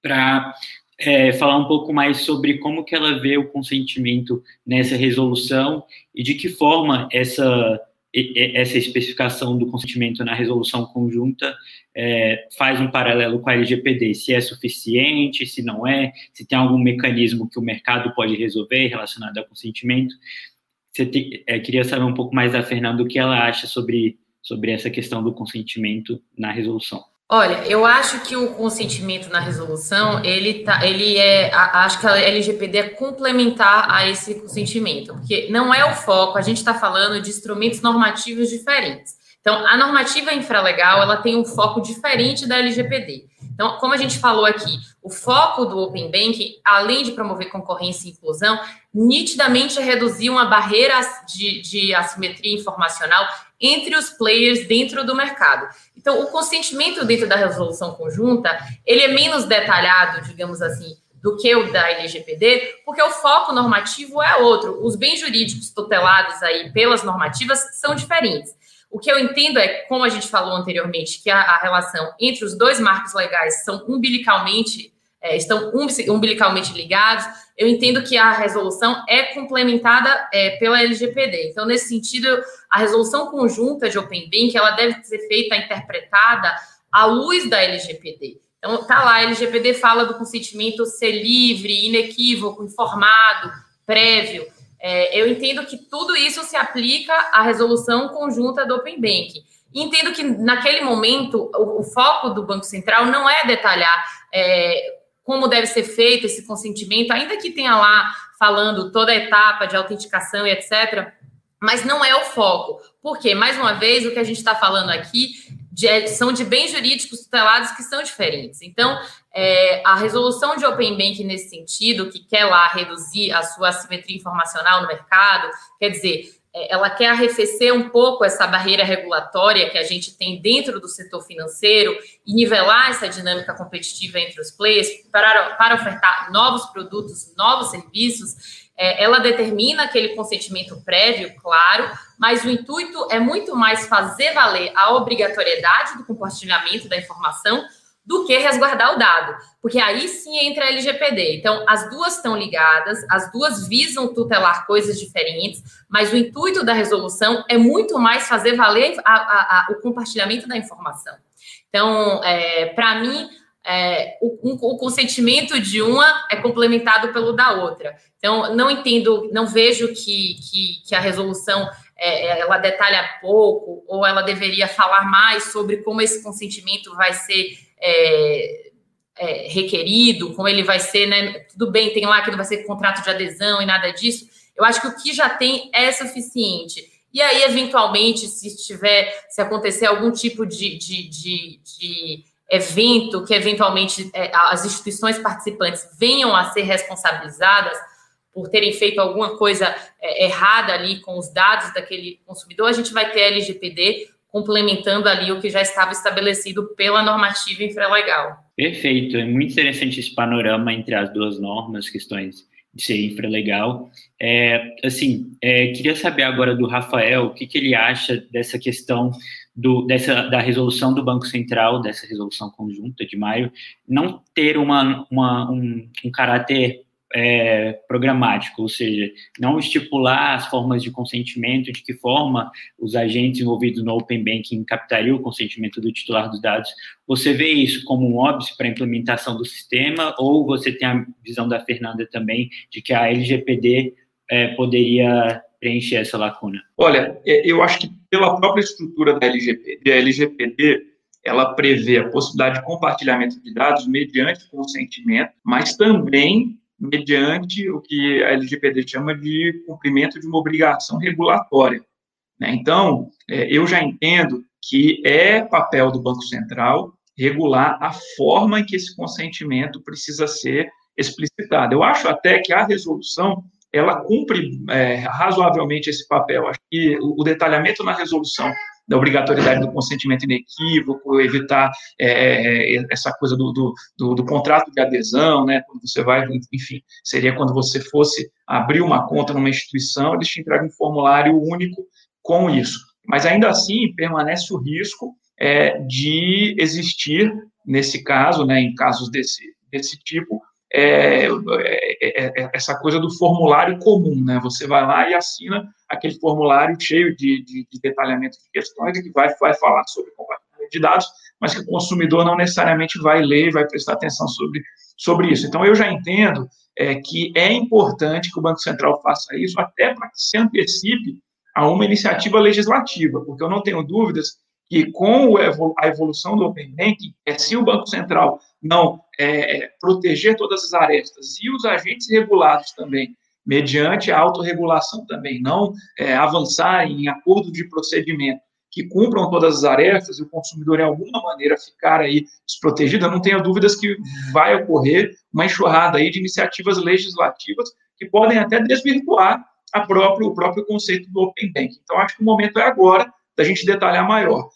para é, falar um pouco mais sobre como que ela vê o consentimento nessa resolução e de que forma essa essa especificação do consentimento na resolução conjunta é, faz um paralelo com a LGPD, se é suficiente, se não é, se tem algum mecanismo que o mercado pode resolver relacionado ao consentimento. Te, é, queria saber um pouco mais da Fernanda o que ela acha sobre, sobre essa questão do consentimento na resolução. Olha, eu acho que o consentimento na resolução, ele tá, ele é, acho que a LGPD é complementar a esse consentimento, porque não é o foco, a gente está falando de instrumentos normativos diferentes. Então, a normativa infralegal, ela tem um foco diferente da LGPD. Então, como a gente falou aqui, o foco do Open Banking, além de promover concorrência e inclusão, nitidamente é reduzir uma barreira de, de assimetria informacional entre os players dentro do mercado. Então, o consentimento dentro da resolução conjunta, ele é menos detalhado, digamos assim, do que o da LGPD, porque o foco normativo é outro. Os bens jurídicos tutelados aí pelas normativas são diferentes. O que eu entendo é, como a gente falou anteriormente, que a, a relação entre os dois marcos legais são umbilicalmente é, estão umbilicalmente ligados, eu entendo que a resolução é complementada é, pela LGPD. Então, nesse sentido, a resolução conjunta de Open Bank, ela deve ser feita, interpretada à luz da LGPD. Então, tá lá, a LGPD fala do consentimento ser livre, inequívoco, informado, prévio. É, eu entendo que tudo isso se aplica à resolução conjunta do Open Bank. Entendo que, naquele momento, o, o, foco do Banco Central não é detalhar é, como deve ser feito esse consentimento, ainda que tenha lá falando toda a etapa de autenticação e etc., mas não é o foco. Porque, mais uma vez, o que a gente está falando aqui de, são de bens jurídicos tutelados que são diferentes. Então, é, a resolução de Open Bank nesse sentido, que quer lá reduzir a sua assimetria informacional no mercado, quer dizer, é, ela quer arrefecer um pouco essa barreira regulatória que a gente tem dentro do setor financeiro e nivelar essa dinâmica competitiva entre os players para, para ofertar novos produtos, novos serviços. É, ela determina aquele consentimento prévio, claro, mas o intuito é muito mais fazer valer a obrigatoriedade do compartilhamento da informação do que resguardar o dado, porque aí sim entra a LGPD. Então, as duas estão ligadas, as duas visam tutelar coisas diferentes, mas o intuito da resolução é muito mais fazer valer a, a, a, o compartilhamento da informação. Então, é, para mim, é, o, um, o, consentimento de uma é complementado pelo da outra. Então, não entendo, não vejo que, que, que a resolução é, ela detalha pouco ou ela deveria falar mais sobre como esse consentimento vai ser é, é, requerido, como ele vai ser, né? Tudo bem, tem lá que não vai ser contrato de adesão e nada disso. Eu acho que o que já tem é suficiente. E aí, eventualmente, se tiver, se acontecer algum tipo de, de, de, de evento que eventualmente é, as instituições participantes venham a ser responsabilizadas por terem feito alguma coisa é, errada ali com os dados daquele consumidor, a gente vai ter LGPD complementando ali o que já estava estabelecido pela normativa infralegal. Perfeito, é muito interessante esse panorama entre as duas normas, questões de ser infralegal. É, assim, é, queria saber agora do Rafael o que, que ele acha dessa questão do, dessa, da resolução do Banco Central, dessa resolução conjunta de maio, não ter uma, uma um, um caráter é, programático, ou seja, não estipular as formas de consentimento, de que forma os agentes envolvidos no Open Banking captariam o consentimento do titular dos dados. Você vê isso como um óbvio para a implementação do sistema, ou você tem a visão da Fernanda também de que a LGPD é, poderia preencher essa lacuna? Olha, é, eu acho que pela própria estrutura da LGPD, a LGPD ela prevê a possibilidade de compartilhamento de dados mediante consentimento, mas também mediante o que a LGPD chama de cumprimento de uma obrigação regulatória. Né? Então, é, eu já entendo que é papel do Banco Central regular a forma em que esse consentimento precisa ser explicitado. Eu acho até que a resolução ela cumpre é, razoavelmente esse papel. Acho que o, o detalhamento na resolução da obrigatoriedade do consentimento inequívoco, evitar é, é, essa coisa do, do, do, do, contrato de adesão, né, quando você vai, enfim, seria quando você fosse abrir uma conta numa instituição, eles te entregam um formulário único com isso. Mas ainda assim, permanece o risco é, de existir, nesse caso, né, em casos desse, desse tipo, é, é, é, é, essa coisa do formulário comum, né? Você vai lá e assina aquele formulário cheio de, de, de detalhamento de questões que vai, vai falar sobre compartilhamento de dados, mas que o consumidor não necessariamente vai ler, vai prestar atenção sobre, sobre isso. Então, eu já entendo é, que é importante que o Banco Central faça isso, até para que se antecipe a uma iniciativa legislativa, porque eu não tenho dúvidas que com a evolução do Open Banking, é, se o Banco Central não é, proteger todas as arestas e os agentes regulados também, mediante a autorregulação também, não é, avançar em acordo de procedimento que cumpram todas as arestas e o consumidor, de alguma maneira, ficar aí desprotegido, eu não tenho dúvidas que vai ocorrer uma enxurrada aí de iniciativas legislativas que podem até desvirtuar o próprio conceito do Open Banking. Então, acho que o momento é agora da gente detalhar maior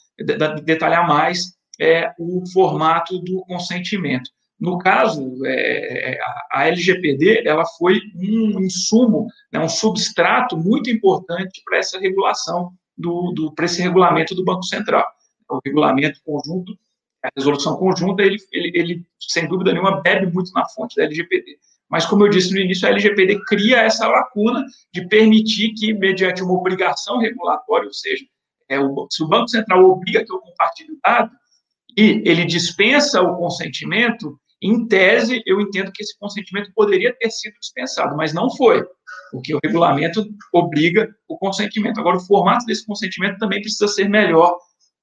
detalhar mais é, o formato do consentimento. No caso, é, a LGPD ela foi um insumo, né, um substrato muito importante para essa regulação, do, do para esse regulamento do Banco Central. O regulamento conjunto, a resolução conjunta, ele, ele, ele, sem dúvida nenhuma, bebe muito na fonte da LGPD. Mas, como eu disse no início, a LGPD cria essa lacuna de permitir que, mediante uma obrigação regulatória, ou seja, é, o, se o Banco Central obriga que eu compartilhe o dado e ele dispensa o consentimento, em tese, eu entendo que esse consentimento poderia ter sido dispensado, mas não foi, porque o regulamento obriga o consentimento. Agora, o formato desse consentimento também precisa ser melhor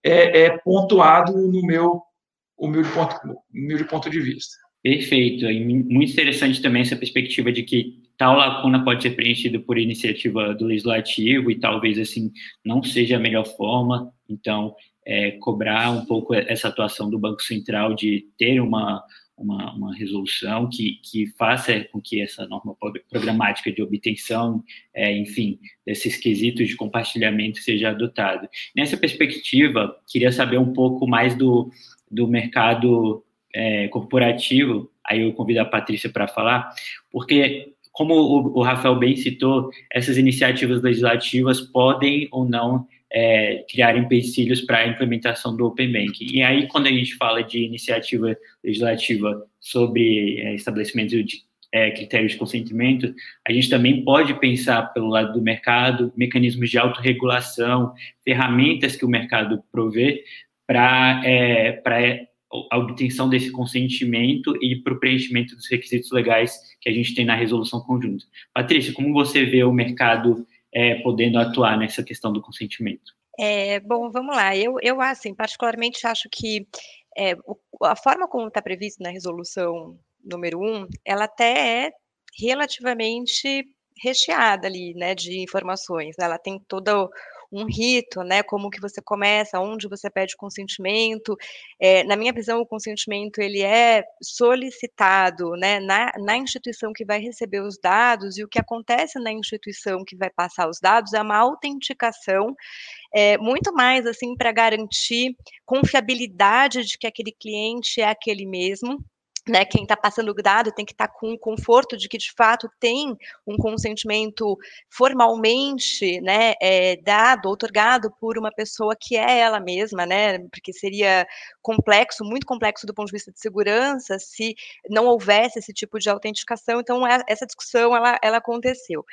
é, é pontuado no meu humilde ponto, humilde ponto de vista. Perfeito. E muito interessante também essa perspectiva de que tal lacuna pode ser preenchida por iniciativa do legislativo e talvez assim não seja a melhor forma. Então, é, cobrar um pouco essa atuação do Banco Central de ter uma, uma, uma, resolução que, que faça com que essa norma programática de obtenção, é, enfim, desses quesitos de compartilhamento seja adotada. Nessa perspectiva, queria saber um pouco mais do, do mercado é, corporativo, aí eu convido a Patrícia para falar, porque como o, o, Rafael bem citou, essas iniciativas legislativas podem ou não é, criar empecilhos para a implementação do Open Banking. E aí, quando a gente fala de iniciativa legislativa sobre é, estabelecimento de é, critérios de consentimento, a gente também pode pensar pelo lado do mercado, mecanismos de autorregulação, ferramentas que o mercado provê para é, a obtenção desse consentimento e para o preenchimento dos requisitos legais que a gente tem na resolução conjunta. Patrícia, como você vê o mercado é, podendo atuar nessa questão do consentimento? É, bom, vamos lá. Eu, eu assim, particularmente acho que é, a forma como está previsto na resolução número 1, ela até é relativamente recheada ali, né, de informações. Ela tem todo um rito, né? Como que você começa, onde você pede consentimento. É, na minha visão, o consentimento ele é solicitado, né? Na, na instituição que vai receber os dados e o que acontece na instituição que vai passar os dados é uma autenticação é, muito mais assim para garantir confiabilidade de que aquele cliente é aquele mesmo, né, quem está passando o dado tem que estar tá com o conforto de que de fato tem um consentimento formalmente né, é, dado, otorgado por uma pessoa que é ela mesma, né, porque seria complexo, muito complexo do ponto de vista de segurança, se não houvesse esse tipo de autenticação. Então, é, essa discussão ela, ela aconteceu.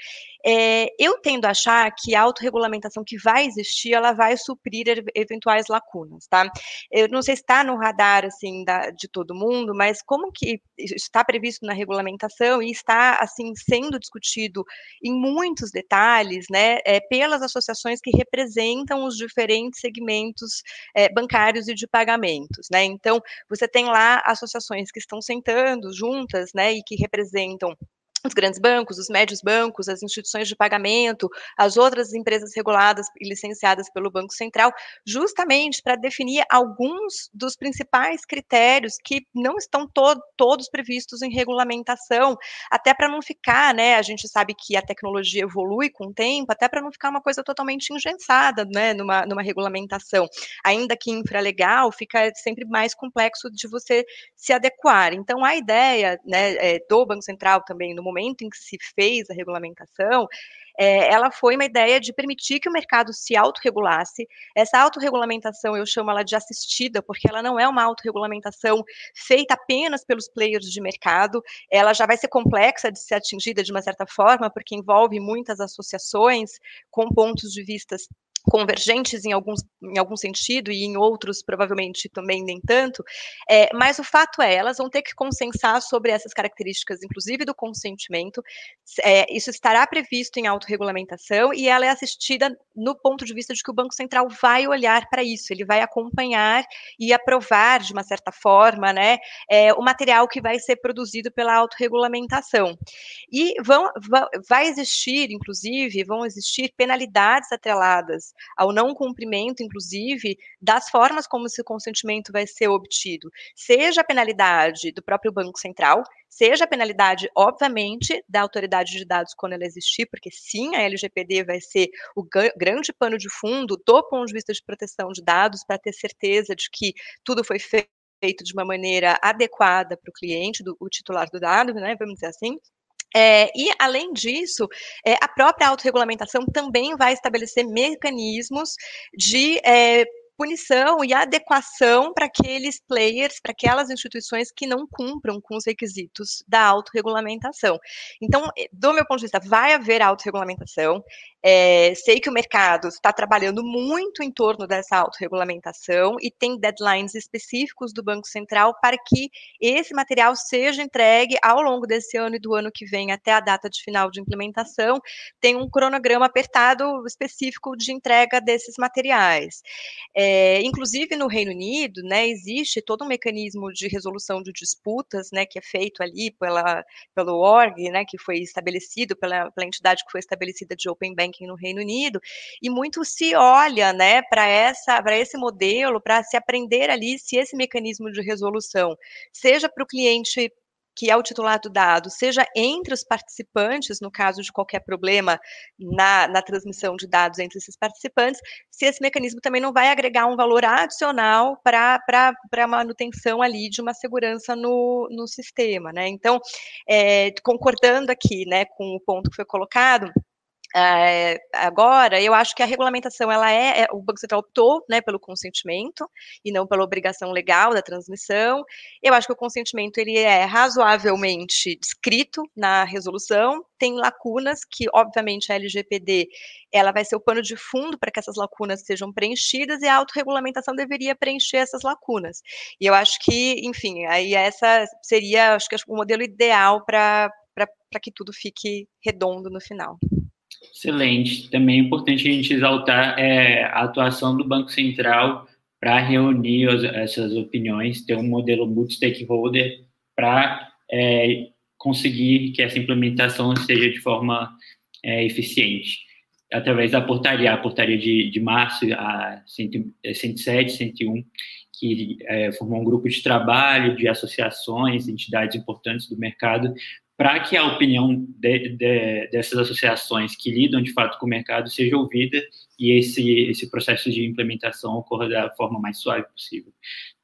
É, eu tendo a achar que a autorregulamentação que vai existir, ela vai suprir eventuais lacunas, tá? Eu não sei se está no radar, assim, da, de todo mundo, mas como que está previsto na regulamentação e está, assim, sendo discutido em muitos detalhes, né, é, pelas associações que representam os diferentes segmentos é, bancários e de pagamentos, né? Então, você tem lá associações que estão sentando juntas, né, e que representam os grandes bancos, os médios bancos, as instituições de pagamento, as outras empresas reguladas e licenciadas pelo Banco Central, justamente para definir alguns dos principais critérios que não estão to todos previstos em regulamentação, até para não ficar, né, a gente sabe que a tecnologia evolui com o tempo, até para não ficar uma coisa totalmente engessada, né, numa, numa regulamentação, ainda que infralegal, fica sempre mais complexo de você se adequar. Então, a ideia, né, é, do Banco Central também, no momento em que se fez a regulamentação, é, ela foi uma ideia de permitir que o mercado se autorregulasse. Essa autorregulamentação, eu chamo ela de assistida, porque ela não é uma autorregulamentação feita apenas pelos players de mercado, ela já vai ser complexa de ser atingida de uma certa forma, porque envolve muitas associações com pontos de vistas convergentes em, alguns, em algum sentido e em outros provavelmente também nem tanto, é, mas o fato é, elas vão ter que consensar sobre essas características, inclusive do consentimento, é, isso estará previsto em autorregulamentação e ela é assistida no ponto de vista de que o Banco Central vai olhar para isso, ele vai acompanhar e aprovar de uma certa forma, né, é, o material que vai ser produzido pela autorregulamentação. E vão, vai existir, inclusive, vão existir penalidades atreladas ao não cumprimento, inclusive, das formas como esse consentimento vai ser obtido, seja a penalidade do próprio Banco Central, seja a penalidade, obviamente, da autoridade de dados quando ela existir, porque sim, a LGPD vai ser o grande pano de fundo do ponto de vista de proteção de dados, para ter certeza de que tudo foi feito de uma maneira adequada para o cliente, do, o titular do dado, né, vamos dizer assim, é, e, além disso, é, a própria autorregulamentação também vai estabelecer mecanismos de é, punição e adequação para aqueles players, para aquelas instituições que não cumpram com os requisitos da autorregulamentação. Então, eh, do meu ponto de vista, vai haver autorregulamentação. É, sei que o mercado está trabalhando muito em torno dessa autorregulamentação e tem deadlines específicos do Banco Central para que esse material seja entregue ao longo desse ano e do ano que vem até a data de final de implementação. Tem um cronograma apertado específico de entrega desses materiais. É, é, inclusive no Reino Unido, né, existe todo um mecanismo de resolução de disputas, né, que é feito ali pela, pelo org, né, que foi estabelecido pela, pela entidade que foi estabelecida de Open Banking no Reino Unido, e muito se olha, né, para essa, para esse modelo, para se aprender ali se esse mecanismo de resolução, seja para o cliente que é o titular do dado, seja entre os participantes, no caso de qualquer problema na, na transmissão de dados entre esses participantes, se esse mecanismo também não vai agregar um valor adicional para a manutenção ali de uma segurança no, no sistema, né? Então, é, concordando aqui, né, com o ponto que foi colocado, é, agora, eu acho que a regulamentação, ela é, é, o Banco Central optou, né, pelo consentimento e não pela obrigação legal da transmissão. Eu acho que o consentimento, ele é razoavelmente descrito na resolução, tem lacunas que, obviamente, a LGPD, ela vai ser o pano de fundo para que essas lacunas sejam preenchidas e a autorregulamentação deveria preencher essas lacunas. E eu acho que, enfim, aí essa seria, acho que o modelo ideal para que tudo fique redondo no final. Excelente. Também é importante a gente exaltar é, a atuação do Banco Central para reunir as, essas opiniões, ter um modelo multi-stakeholder para é, conseguir que essa implementação seja de forma é, eficiente. através da portaria, a portaria de, de março, a 107, 101, que é, formou um grupo de trabalho de associações, entidades importantes do mercado, para que a opinião de, de, dessas associações que lidam de fato com o mercado seja ouvida e esse, esse processo de implementação ocorra da forma mais suave possível.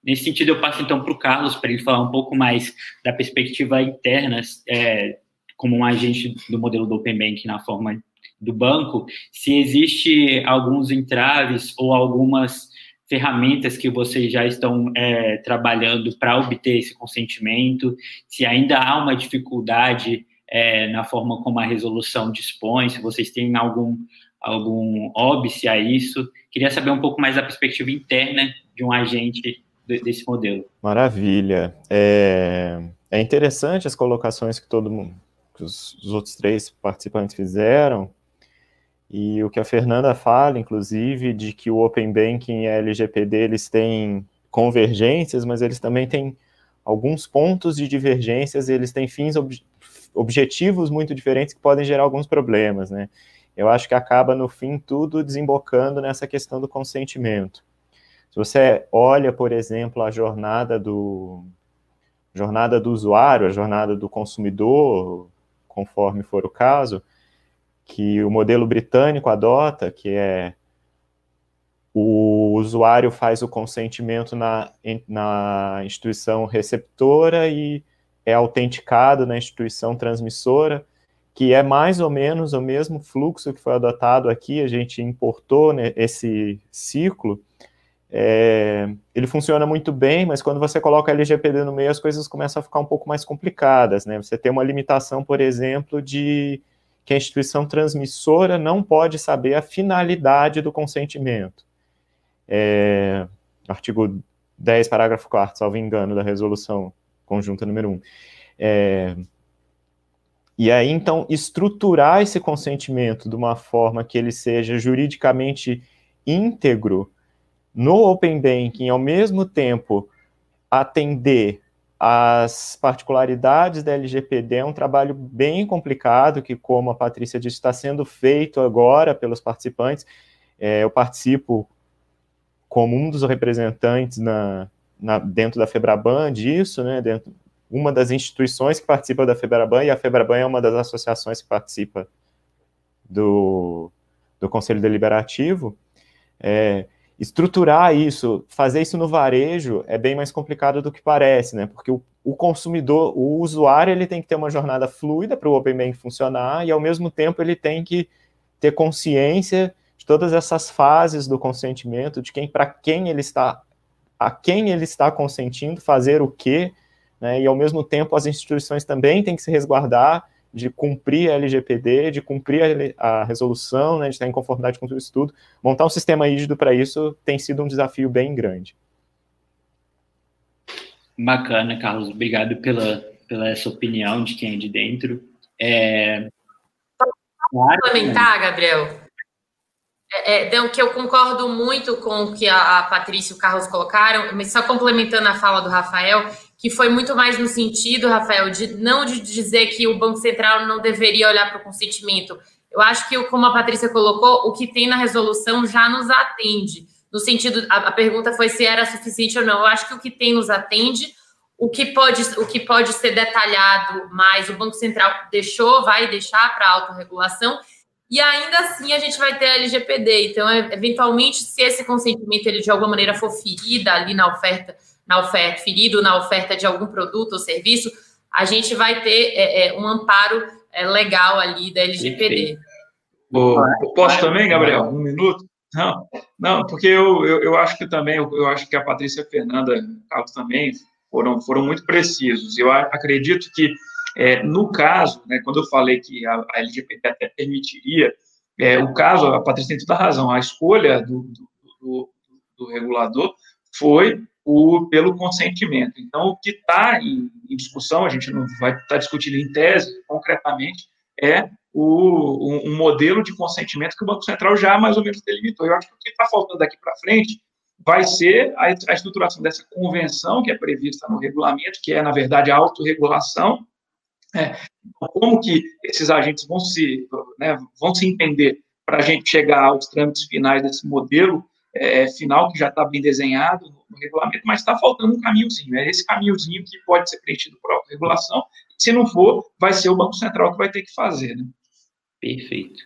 Nesse sentido, eu passo então para o Carlos, para ele falar um pouco mais da perspectiva interna, é, como um agente do modelo do Open Bank na forma do banco, se existe alguns entraves ou algumas ferramentas que vocês já estão é, trabalhando para obter esse consentimento, se ainda há uma dificuldade é, na forma como a resolução dispõe, se vocês têm algum, algum óbice a isso. Queria saber um pouco mais da perspectiva interna de um agente desse modelo. Maravilha. É, é interessante as colocações que todo mundo, que os, os outros três participantes fizeram, e o que a Fernanda fala, inclusive, de que o Open Banking e a LGPD eles têm convergências, mas eles também têm alguns pontos de divergências, eles têm fins ob objetivos muito diferentes que podem gerar alguns problemas, né? Eu acho que acaba, no fim, tudo desembocando nessa questão do consentimento. Se você olha, por exemplo, a jornada do jornada do usuário, a jornada do consumidor, conforme for o caso, que o modelo britânico adota, que é o usuário faz o consentimento na, na instituição receptora e é autenticado na instituição transmissora, que é mais ou menos o mesmo fluxo que foi adotado aqui, a gente importou né, esse ciclo. É, ele funciona muito bem, mas quando você coloca LGPD no meio, as coisas começam a ficar um pouco mais complicadas. Né? Você tem uma limitação, por exemplo, de que a instituição transmissora não pode saber a finalidade do consentimento. É, artigo 10, parágrafo 4, salvo engano, da resolução conjunta número 1. É, e aí, então, estruturar esse consentimento de uma forma que ele seja juridicamente íntegro no Open Banking, ao mesmo tempo atender as particularidades da LGPD é um trabalho bem complicado, que, como a Patrícia disse, está sendo feito agora pelos participantes. É, eu participo como um dos representantes na, na, dentro da FEBRABAN disso, né, dentro, uma das instituições que participa da FEBRABAN, e a FEBRABAN é uma das associações que participa do, do Conselho Deliberativo. É, estruturar isso, fazer isso no varejo é bem mais complicado do que parece, né? Porque o, o consumidor, o usuário, ele tem que ter uma jornada fluida para o Open Bank funcionar e, ao mesmo tempo, ele tem que ter consciência de todas essas fases do consentimento, de quem, para quem ele está, a quem ele está consentindo, fazer o quê, né? E, ao mesmo tempo, as instituições também têm que se resguardar de cumprir a LGPD, de cumprir a, a resolução, né, de estar em conformidade com tudo isso tudo. Montar um sistema rígido para isso tem sido um desafio bem grande. Bacana, Carlos. Obrigado pela, pela essa opinião de quem é de dentro. É... Complementar, Gabriel, é, é, que eu concordo muito com o que a, a Patrícia e o Carlos colocaram, mas só complementando a fala do Rafael, que foi muito mais no sentido, Rafael, de não de dizer que o Banco Central não deveria olhar para o consentimento. Eu acho que, como a Patrícia colocou, o que tem na resolução já nos atende. No sentido, a, a pergunta foi se era suficiente ou não. Eu acho que o que tem nos atende, o que pode, o que pode ser detalhado mais, o Banco Central deixou, vai deixar para autorregulação, e ainda assim a gente vai ter a LGPD. Então, eventualmente, se esse consentimento ele de alguma maneira for ferido ali na oferta na oferta, ferido na oferta de algum produto ou serviço, a gente vai ter é, é, um amparo é, legal ali da LGPD. posso também, Gabriel? Um minuto? Não, não, porque eu, eu, eu acho que também, eu, acho que a Patrícia e a Fernanda, Carlos também, foram, foram muito precisos. Eu acredito que, é, no caso, né, quando eu falei que a, a LGPD até permitiria, é, o caso, a Patrícia tem toda a razão, a escolha do, do, do, do regulador foi o, pelo consentimento. Então, o que está em, em, discussão, a gente não vai estar tá discutindo em tese, concretamente, é o, um, um, modelo de consentimento que o Banco Central já mais ou menos delimitou. Eu acho que o que está faltando daqui para frente vai ser a, a, estruturação dessa convenção que é prevista no regulamento, que é, na verdade, a autorregulação, é, como que esses agentes vão se, né, vão se entender para a gente chegar aos trâmites finais desse modelo é, final, que já está bem desenhado no regulamento, mas está faltando um caminhozinho. É esse caminhozinho que pode ser preenchido por regulação. Se não for, vai ser o Banco Central que vai ter que fazer. Né? Perfeito.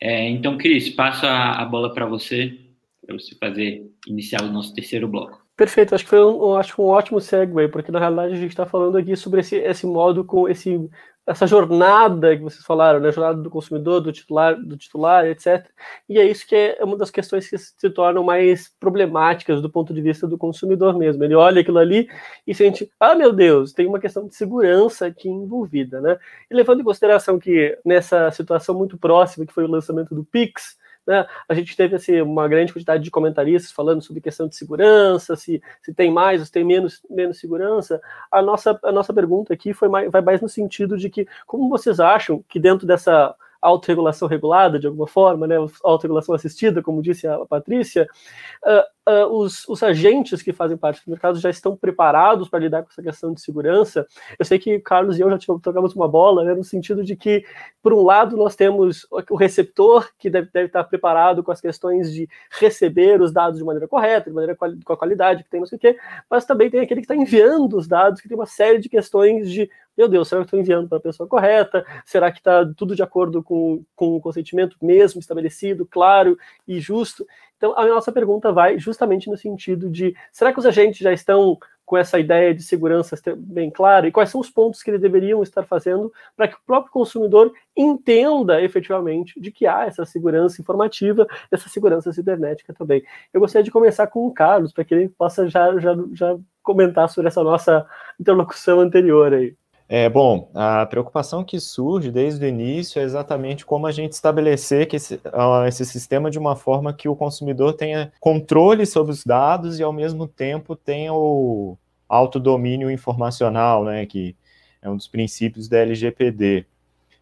É, então, Cris, passo a, a bola para você, para você fazer, iniciar o nosso terceiro bloco. Perfeito, acho que foi um, acho um ótimo segue, porque na realidade a gente está falando aqui sobre esse, esse modo com esse essa jornada que vocês falaram, né, jornada do consumidor, do titular, do titular, etc. E é isso que é uma das questões que se tornam mais problemáticas do ponto de vista do consumidor mesmo. Ele olha aquilo ali e sente, ah, meu Deus, tem uma questão de segurança aqui envolvida, né? E levando em consideração que nessa situação muito próxima, que foi o lançamento do Pix, né? A gente teve assim, uma grande quantidade de comentaristas falando sobre questão de segurança, se, se tem mais, se tem menos, menos segurança. A nossa, a nossa pergunta aqui foi mais, vai mais no sentido de que, como vocês acham que dentro dessa autorregulação regulada, de alguma forma, né, autorregulação assistida, como disse a Patrícia, uh, uh, os, os, agentes que fazem parte do mercado já estão preparados para lidar com essa questão de segurança. Eu sei que Carlos e eu já tocamos uma bola, né, no sentido de que, por um lado, nós temos o receptor, que deve, deve estar preparado com as questões de receber os dados de maneira correta, de maneira com a qualidade que tem, não sei o quê, mas também tem aquele que está enviando os dados, que tem uma série de questões de meu Deus, será que estou enviando para a pessoa correta? Será que está tudo de acordo com, com o consentimento mesmo estabelecido, claro e justo? Então, a nossa pergunta vai justamente no sentido de: será que os agentes já estão com essa ideia de segurança bem clara e quais são os pontos que eles deveriam estar fazendo para que o próprio consumidor entenda efetivamente de que há essa segurança informativa, essa segurança cibernética também. Eu gostaria de começar com o Carlos, para que ele possa já, já, já comentar sobre essa nossa interlocução anterior aí. É, bom, a preocupação que surge desde o início é exatamente como a gente estabelecer que esse, esse sistema de uma forma que o consumidor tenha controle sobre os dados e, ao mesmo tempo, tenha o autodomínio informacional, né, que é um dos princípios da LGPD.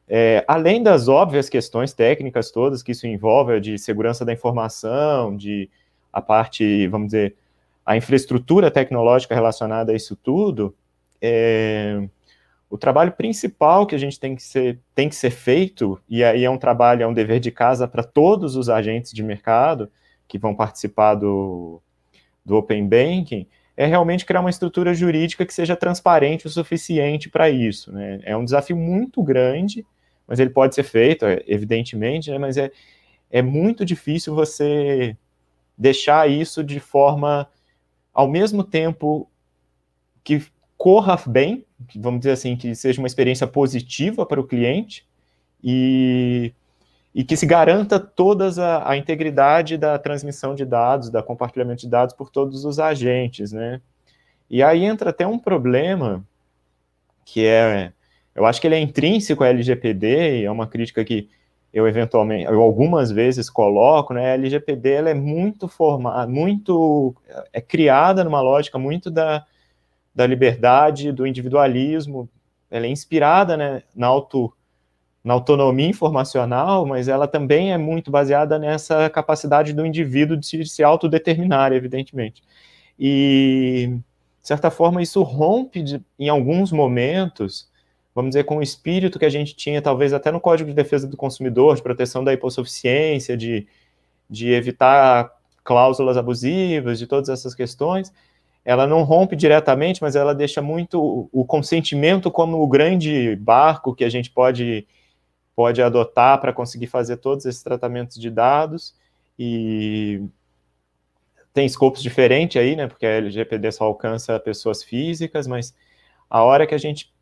É, além das óbvias questões técnicas todas que isso envolve, de segurança da informação, de a parte, vamos dizer, a infraestrutura tecnológica relacionada a isso tudo, é, o trabalho principal que a gente tem que ser, tem que ser feito, e aí é um trabalho, é um dever de casa para todos os agentes de mercado que vão participar do, do Open Banking, é realmente criar uma estrutura jurídica que seja transparente o suficiente para isso. Né? É um desafio muito grande, mas ele pode ser feito, evidentemente, né? mas é, é muito difícil você deixar isso de forma, ao mesmo tempo que corra bem, vamos dizer assim, que seja uma experiência positiva para o cliente e, e que se garanta toda a, a, integridade da transmissão de dados, da compartilhamento de dados por todos os agentes, né? E aí entra até um problema que é, eu acho que ele é intrínseco à LGPD e é uma crítica que eu eventualmente, eu algumas vezes coloco, né? A LGPD ela é muito formada, muito é criada numa lógica muito da da liberdade, do individualismo. Ela é inspirada né, na, auto, na autonomia informacional, mas ela também é muito baseada nessa capacidade do indivíduo de se, se autodeterminar, evidentemente. E, de certa forma, isso rompe de, em alguns momentos, vamos dizer, com o espírito que a gente tinha, talvez até no Código de Defesa do Consumidor, de proteção da hipossuficiência, de, de evitar cláusulas abusivas, de todas essas questões, ela não rompe diretamente, mas ela deixa muito o consentimento como o grande barco que a gente pode, pode adotar para conseguir fazer todos esses tratamentos de dados. E tem escopos diferentes aí, né? Porque a LGPD só alcança pessoas físicas, mas a hora que a gente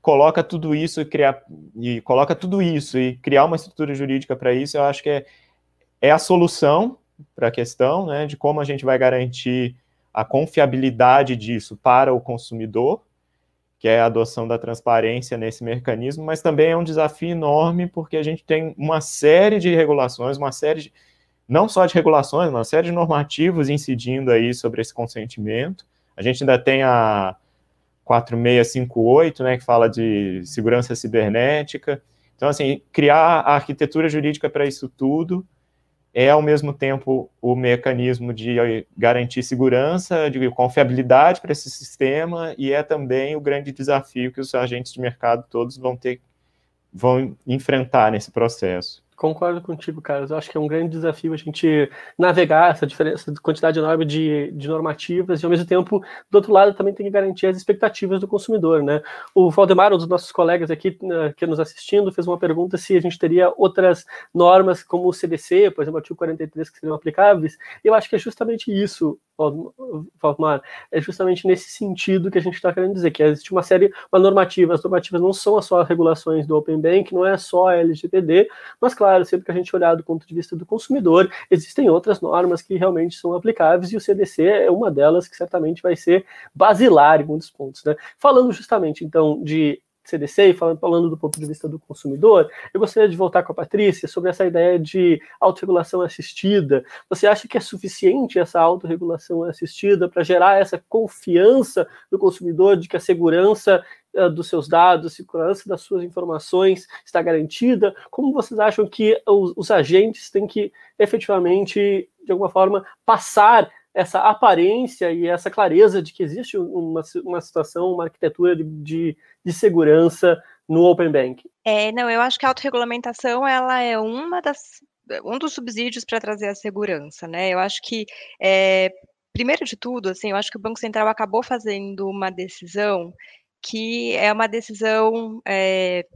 coloca tudo isso e criar e coloca tudo isso e criar uma estrutura jurídica para isso, eu acho que é, é a solução para a questão, né? De como a gente vai garantir a confiabilidade disso para o consumidor, que é a adoção da transparência nesse mecanismo, mas também é um desafio enorme porque a gente tem uma série de regulações, uma série de, não só de regulações, uma série de normativos incidindo aí sobre esse consentimento. A gente ainda tem a 4658, né, que fala de segurança cibernética. Então, assim, criar a arquitetura jurídica para isso tudo é ao mesmo tempo o mecanismo de garantir segurança, de confiabilidade para esse sistema e é também o grande desafio que os agentes de mercado todos vão ter vão enfrentar nesse processo. Concordo contigo, Carlos. Eu acho que é um grande desafio a gente navegar essa diferença de quantidade enorme de, de normativas e, ao mesmo tempo, do outro lado, também tem que garantir as expectativas do consumidor, né? O Valdemar, um dos nossos colegas aqui uh, que nos assistindo, fez uma pergunta se a gente teria outras normas como o CDC, por exemplo, o artigo 43, que seriam aplicáveis. Eu acho que é justamente isso, Valdemar, é justamente nesse sentido que a gente está querendo dizer, que existe uma série, uma normativa, as normativas não são só as regulações do Open Bank, não é só a LGPD, mas, claro, claro, sempre que a gente olhar do ponto de vista do consumidor, existem outras normas que realmente são aplicáveis e o CDC é uma delas que certamente vai ser basilar em muitos pontos. Né? Falando justamente, então, de CDC e falando, falando do ponto de vista do consumidor, eu gostaria de voltar com a Patrícia sobre essa ideia de autorregulação assistida. Você acha que é suficiente essa autorregulação assistida para gerar essa confiança do consumidor de que a segurança uh, dos seus dados, a segurança das suas informações está garantida? Como vocês acham que os, os agentes têm que efetivamente, de alguma forma, passar essa aparência e essa clareza de que existe uma, uma situação, uma arquitetura de, de, de segurança no Open Bank. É, não, eu acho que a autorregulamentação ela é uma das um dos subsídios para trazer a segurança, né? Eu acho que é, primeiro de tudo, assim, eu acho que o Banco Central acabou fazendo uma decisão que é uma decisão é,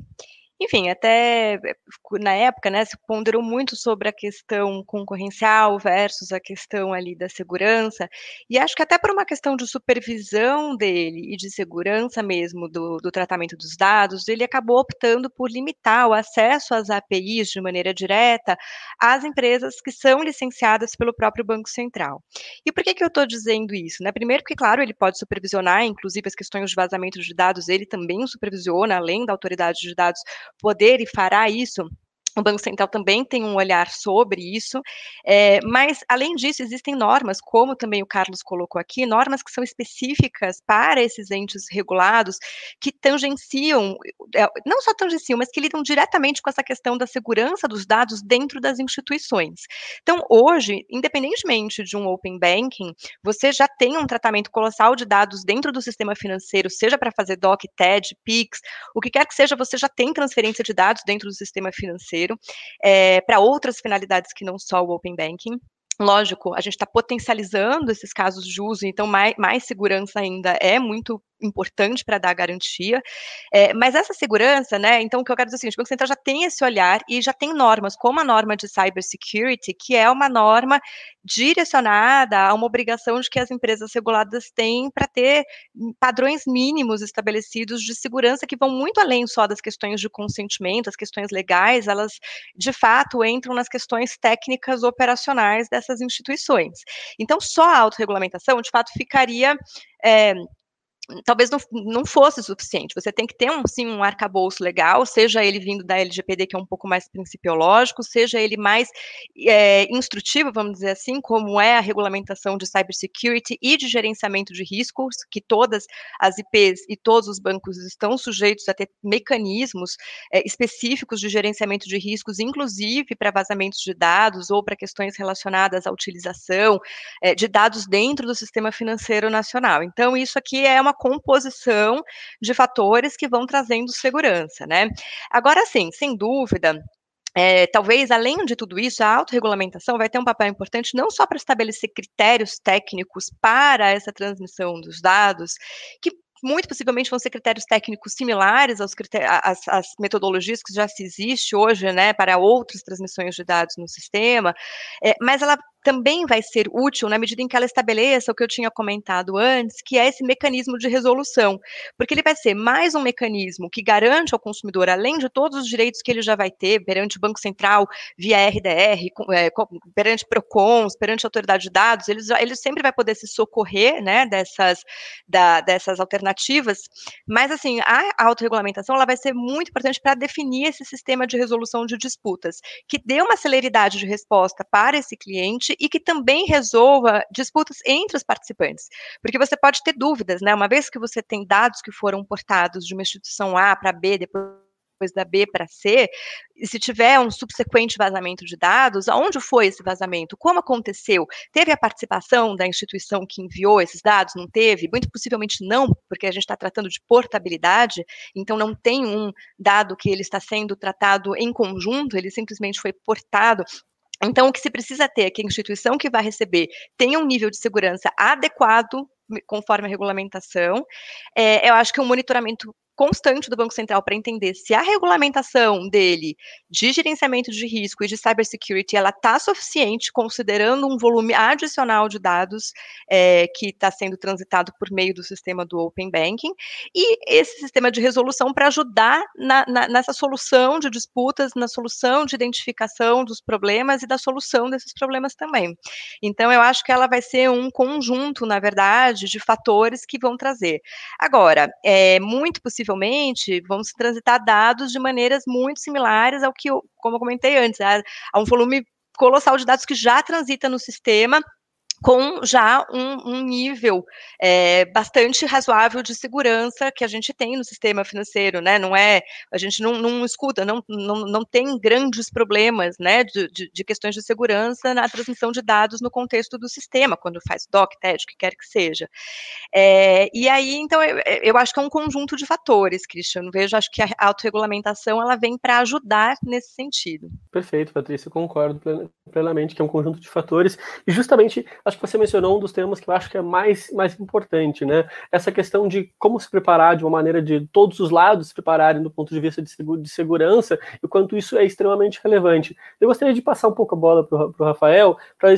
enfim, até eh, na época, né, se ponderou muito sobre a questão concorrencial versus a questão ali da segurança, e acho que até por uma questão de supervisão dele e de segurança mesmo do, do tratamento dos dados, ele acabou optando por limitar o acesso às APIs de maneira direta às empresas que são licenciadas pelo próprio Banco Central. E por que, que eu estou dizendo isso? Né? Primeiro, porque, claro, ele pode supervisionar, inclusive as questões de vazamento de dados, ele também supervisiona, além da autoridade de dados, poder e fará isso o Banco Central também tem um olhar sobre isso, é, mas, além disso, existem normas, como também o Carlos colocou aqui, normas que são específicas para esses entes regulados, que tangenciam, é, não só tangenciam, mas que lidam diretamente com essa questão da segurança dos dados dentro das instituições. Então, hoje, independentemente de um Open Banking, você já tem um tratamento colossal de dados dentro do sistema financeiro, seja para fazer DOC, TED, PIX, o que quer que seja, você já tem transferência de dados dentro do sistema financeiro é, para outras finalidades que não só o Open Banking. Lógico, a gente está potencializando esses casos de uso, então mais, mais segurança ainda é muito importante para dar garantia. É, mas essa segurança, né? Então, o que eu quero dizer é o seguinte: o Banco Central já tem esse olhar e já tem normas, como a norma de cybersecurity, que é uma norma direcionada a uma obrigação de que as empresas reguladas têm para ter padrões mínimos estabelecidos de segurança que vão muito além só das questões de consentimento, as questões legais, elas de fato entram nas questões técnicas operacionais dessas instituições. Então, só a autorregulamentação, de fato, ficaria. É, talvez não, não fosse suficiente. Você tem que ter, um, sim, um arcabouço legal, seja ele vindo da LGPD, que é um pouco mais principiológico, seja ele mais é, instrutivo, vamos dizer assim, como é a regulamentação de cybersecurity e de gerenciamento de riscos, que todas as IPs e todos os bancos estão sujeitos a ter mecanismos é, específicos de gerenciamento de riscos, inclusive para vazamentos de dados ou para questões relacionadas à utilização é, de dados dentro do sistema financeiro nacional. Então, isso aqui é uma composição de fatores que vão trazendo segurança, né? Agora, sim, sem dúvida, é, talvez, além de tudo isso, a autorregulamentação vai ter um papel importante não só para estabelecer critérios técnicos para essa transmissão dos dados, que muito possivelmente vão ser critérios técnicos similares aos às, às, metodologias que já se existe hoje, né, para outras transmissões de dados no sistema, é, mas ela também vai ser útil na medida em que ela estabeleça o que eu tinha comentado antes, que é esse mecanismo de resolução, porque ele vai ser mais um mecanismo que garante ao consumidor, além de todos os direitos que ele já vai ter perante o Banco Central, via RDR, é, perante PROCONs, perante a autoridade de dados, ele, ele sempre vai poder se socorrer, né, dessas, da, dessas alternativas, mas, assim, a autorregulamentação, ela vai ser muito importante para definir esse sistema de resolução de disputas, que dê uma celeridade de resposta para esse cliente e que também resolva disputas entre os participantes. Porque você pode ter dúvidas, né? Uma vez que você tem dados que foram portados de uma instituição A para B, depois depois da B para C, e se tiver um subsequente vazamento de dados, aonde foi esse vazamento? Como aconteceu? Teve a participação da instituição que enviou esses dados? Não teve? Muito possivelmente não, porque a gente está tratando de portabilidade, então não tem um dado que ele está sendo tratado em conjunto, ele simplesmente foi portado então, o que se precisa ter é que a instituição que vai receber tenha um nível de segurança adequado, conforme a regulamentação. É, eu acho que um monitoramento constante do Banco Central para entender se a regulamentação dele de gerenciamento de risco e de cybersecurity ela está suficiente, considerando um volume adicional de dados é, que está sendo transitado por meio do sistema do Open Banking, e esse sistema de resolução para ajudar na, na, nessa solução de disputas, na solução de identificação dos problemas e da solução desses problemas também. Então, eu acho que ela vai ser um conjunto, na verdade, de fatores que vão trazer. Agora, é muito possível possivelmente vão se transitar dados de maneiras muito similares ao que, como eu comentei antes, a, a um volume colossal de dados que já transita no sistema com já um, um nível é, bastante razoável de segurança que a gente tem no sistema financeiro, né? Não é, a gente não, não escuta, não, não, não tem grandes problemas, né, de, de, de, questões de segurança na transmissão de dados no contexto do sistema, quando faz DOC, TED, o que quer que seja. É, e aí, então, eu, eu, acho que é um conjunto de fatores, Christian, eu vejo, acho que a autorregulamentação, ela vem para ajudar nesse sentido. Perfeito, Patrícia, concordo plenamente que é um conjunto de fatores, e justamente acho que você mencionou um dos temas que eu acho que é mais, mais importante, né? Essa questão de como se preparar de uma maneira de todos os lados se prepararem do ponto de vista de, de segurança e quanto isso é extremamente relevante. Eu gostaria de passar um pouco a bola para o Rafael para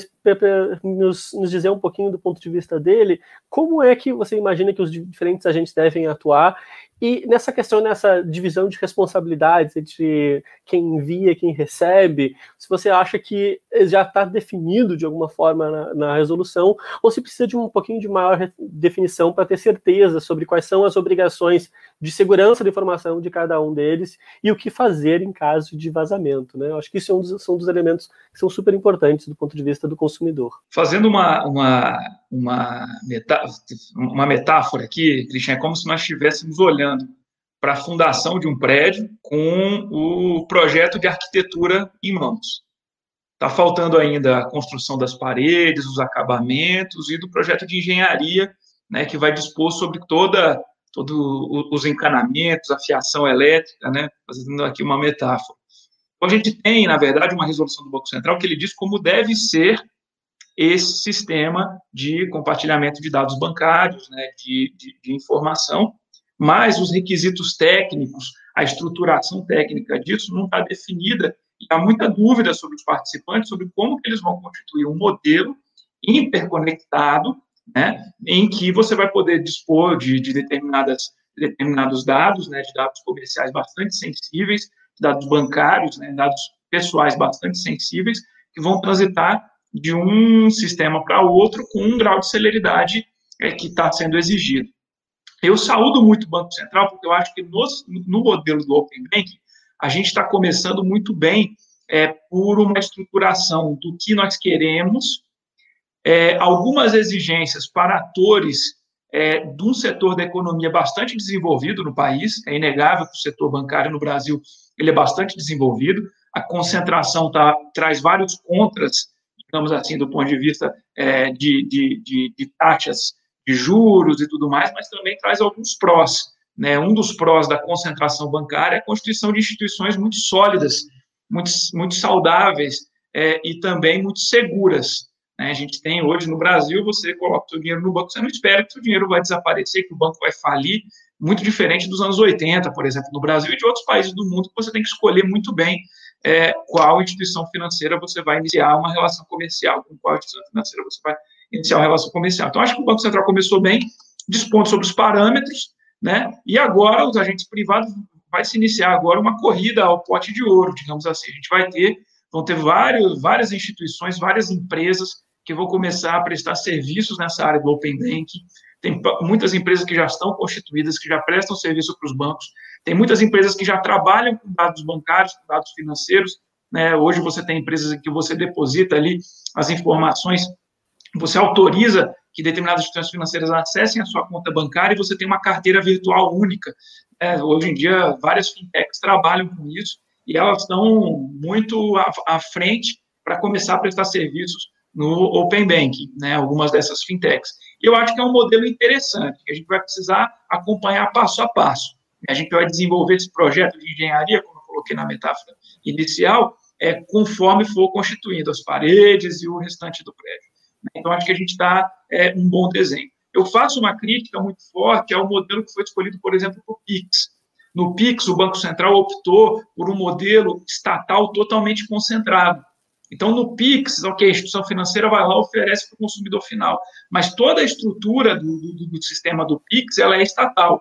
nos, nos dizer um pouquinho do ponto de vista dele, como é que você imagina que os diferentes agentes devem atuar e nessa questão, nessa divisão de responsabilidades entre quem envia, quem recebe, se você acha que já está definido de alguma forma na, na, resolução, ou se precisa de um pouquinho de maior definição para ter certeza sobre quais são as obrigações de segurança da informação de cada um deles e o que fazer em caso de vazamento. Né? Eu acho que isso é um dos, são dos elementos que são super importantes do ponto de vista do consumidor. Fazendo uma, uma, uma, metáfora, uma metáfora aqui, Cristian, é como se nós estivéssemos olhando olhando para a fundação de um prédio com o projeto de arquitetura em mãos. Está faltando ainda a construção das paredes, os acabamentos e do projeto de engenharia, né, que vai dispor sobre toda todos os encanamentos, a fiação elétrica, né, fazendo aqui uma metáfora. Então, a gente tem, na verdade, uma resolução do Banco Central que ele diz como deve ser esse sistema de compartilhamento de dados bancários, né, de, de, de informação, mas os requisitos técnicos, a estruturação técnica disso não está definida e há muita dúvida sobre os participantes sobre como que eles vão constituir um modelo interconectado, né, em que você vai poder dispor de, de determinadas determinados dados, né, de dados comerciais bastante sensíveis, dados bancários, né, dados pessoais bastante sensíveis, que vão transitar de um sistema para outro com um grau de celeridade é, que está sendo exigido. Eu saúdo muito o Banco Central, porque eu acho que no, no modelo do Open Banking, a gente está começando muito bem é, por uma estruturação do que nós queremos, é, algumas exigências para atores é, de um setor da economia bastante desenvolvido no país, é inegável que o setor bancário no Brasil ele é bastante desenvolvido, a concentração tá, traz vários contras, digamos assim, do ponto de vista é, de, de, de, de taxas de juros e tudo mais, mas também traz alguns prós. Né? Um dos prós da concentração bancária é a constituição de instituições muito sólidas, muito, muito saudáveis é, e também muito seguras. Né? A gente tem hoje no Brasil, você coloca o seu dinheiro no banco, você não espera que o dinheiro vai desaparecer, que o banco vai falir, muito diferente dos anos 80, por exemplo, no Brasil e de outros países do mundo, que você tem que escolher muito bem é, qual instituição financeira você vai iniciar uma relação comercial, com qual instituição financeira você vai iniciar uma relação comercial. Então, acho que o Banco Central começou bem, dispondo sobre os parâmetros, né? E agora os agentes privados vai se iniciar agora uma corrida ao pote de ouro, digamos assim. A gente vai ter, vão ter vários, várias instituições, várias empresas que vão começar a prestar serviços nessa área do Open Banking. Tem muitas empresas que já estão constituídas, que já prestam serviço para os bancos. Tem muitas empresas que já trabalham com dados bancários, com dados financeiros. Né? Hoje você tem empresas em que você deposita ali as informações você autoriza que determinadas instituições financeiras acessem a sua conta bancária e você tem uma carteira virtual única É, hoje em dia, várias fintechs trabalham com isso e elas estão muito à, à frente para começar a prestar serviços no Open Banking, né, algumas dessas fintechs. Eu acho que é um modelo interessante, que a gente vai precisar acompanhar passo a passo. A gente vai desenvolver esse projeto de engenharia, como eu coloquei na metáfora inicial, é, conforme for constituindo as paredes e o restante do prédio. Então, acho que a gente dá é, um bom desenho. Eu faço uma crítica muito forte ao modelo que foi escolhido, por exemplo, para o PIX. No PIX, o Banco Central optou por um modelo estatal totalmente concentrado. Então, no PIX, ok, a instituição financeira vai lá e oferece para o consumidor final, mas toda a estrutura do, do, do, sistema do PIX ela é estatal.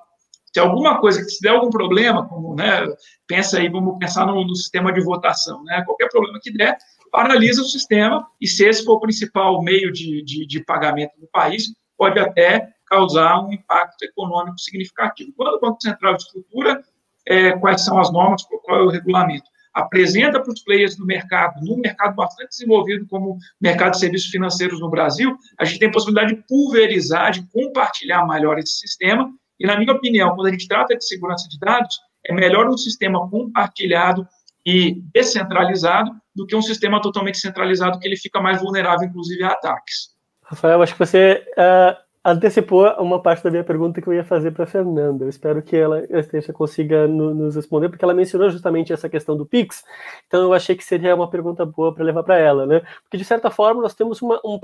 Se alguma coisa, se der algum problema, como, né, pensa aí, vamos pensar no, no sistema de votação, né, qualquer problema que der, paralisa o sistema, e se esse for o principal meio de, de, de pagamento do país, pode até causar um impacto econômico significativo. Quando o Banco Central estrutura é, quais são as normas, qual é o regulamento, apresenta para os players do mercado, num mercado bastante desenvolvido como o mercado de serviços financeiros no Brasil, a gente tem a possibilidade de pulverizar, de compartilhar melhor esse sistema, e na minha opinião, quando a gente trata de segurança de dados, é melhor um sistema compartilhado e descentralizado do que um sistema totalmente centralizado que ele fica mais vulnerável, inclusive, a ataques. Rafael, acho que você uh, antecipou uma parte da minha pergunta que eu ia fazer para Fernanda. Eu espero que ela esteja, consiga no, nos responder, porque ela mencionou justamente essa questão do Pix. Então, eu achei que seria uma pergunta boa para levar para ela, né? Porque, de certa forma, nós temos uma, um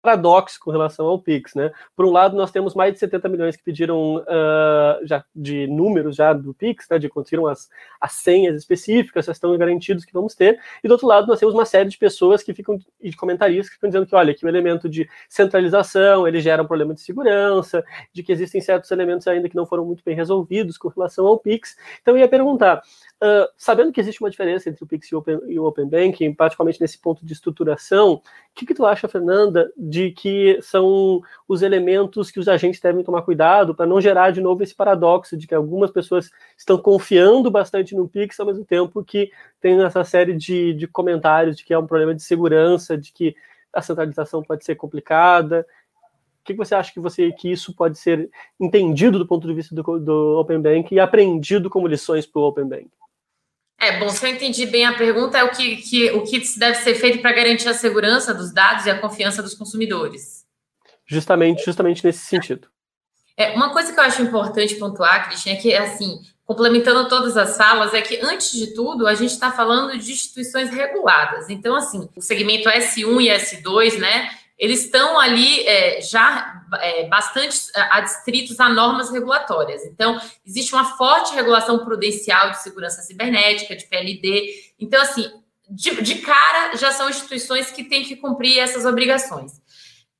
paradoxo com relação ao Pix, né? Por um lado, nós temos mais de 70 milhões que pediram uh, já de números já do Pix, né? De conseguiram as, as senhas específicas, já estão garantidos que vamos ter. E do outro lado, nós temos uma série de pessoas que ficam e de comentaristas que ficam dizendo que, olha, que o elemento de centralização ele gera um problema de segurança, de que existem certos elementos ainda que não foram muito bem resolvidos com relação ao Pix. Então, eu ia perguntar, Uh, sabendo que existe uma diferença entre o Pix e o Open, e o Open Banking, particularmente nesse ponto de estruturação, o que, que tu acha, Fernanda, de que são os elementos que os agentes devem tomar cuidado para não gerar de novo esse paradoxo de que algumas pessoas estão confiando bastante no Pix ao mesmo tempo que tem essa série de, de comentários de que é um problema de segurança, de que a centralização pode ser complicada. O que, que você acha que, você, que isso pode ser entendido do ponto de vista do, do Open Bank e aprendido como lições para o Open Bank? É, bom, se eu entendi bem a pergunta, é o que, que, o que deve ser feito para garantir a segurança dos dados e a confiança dos consumidores. Justamente, justamente nesse sentido. É, uma coisa que eu acho importante pontuar, Cristian, é que, assim, complementando todas as falas, é que, antes de tudo, a gente está falando de instituições reguladas. Então, assim, o segmento S1 e S2, né, eles estão ali é, já é, bastante é, adstritos a normas regulatórias. Então, existe uma forte regulação prudencial de segurança cibernética, de PLD. Então, assim, de, de cara, já são instituições que têm que cumprir essas obrigações.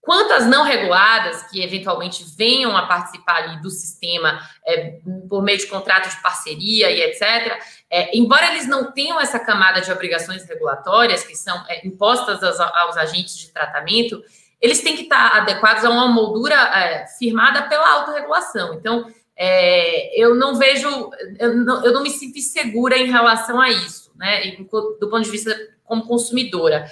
Quanto às não reguladas, que eventualmente venham a participar do sistema é, por meio de contratos de parceria e etc., é, embora eles não tenham essa camada de obrigações regulatórias que são é, impostas aos, aos, agentes de tratamento, eles têm que estar adequados a uma moldura é, firmada pela autorregulação. Então, é, eu não vejo, eu não, eu não me sinto insegura em relação a isso, né, do ponto de vista como consumidora.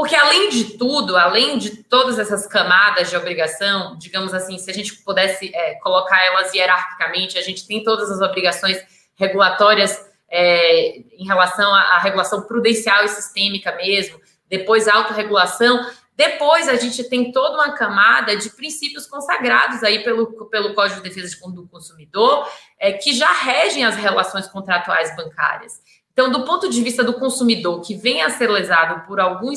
Porque, além de tudo, além de todas essas camadas de obrigação, digamos assim, se a gente pudesse é, colocar elas hierarquicamente, a gente tem todas as obrigações regulatórias é, em relação à, à, regulação prudencial e sistêmica mesmo, depois a autorregulação, depois a gente tem toda uma camada de princípios consagrados aí pelo, pelo Código de Defesa do Consumidor, é, que já regem as relações contratuais bancárias. Então, do ponto de vista do consumidor que venha a ser lesado por algum,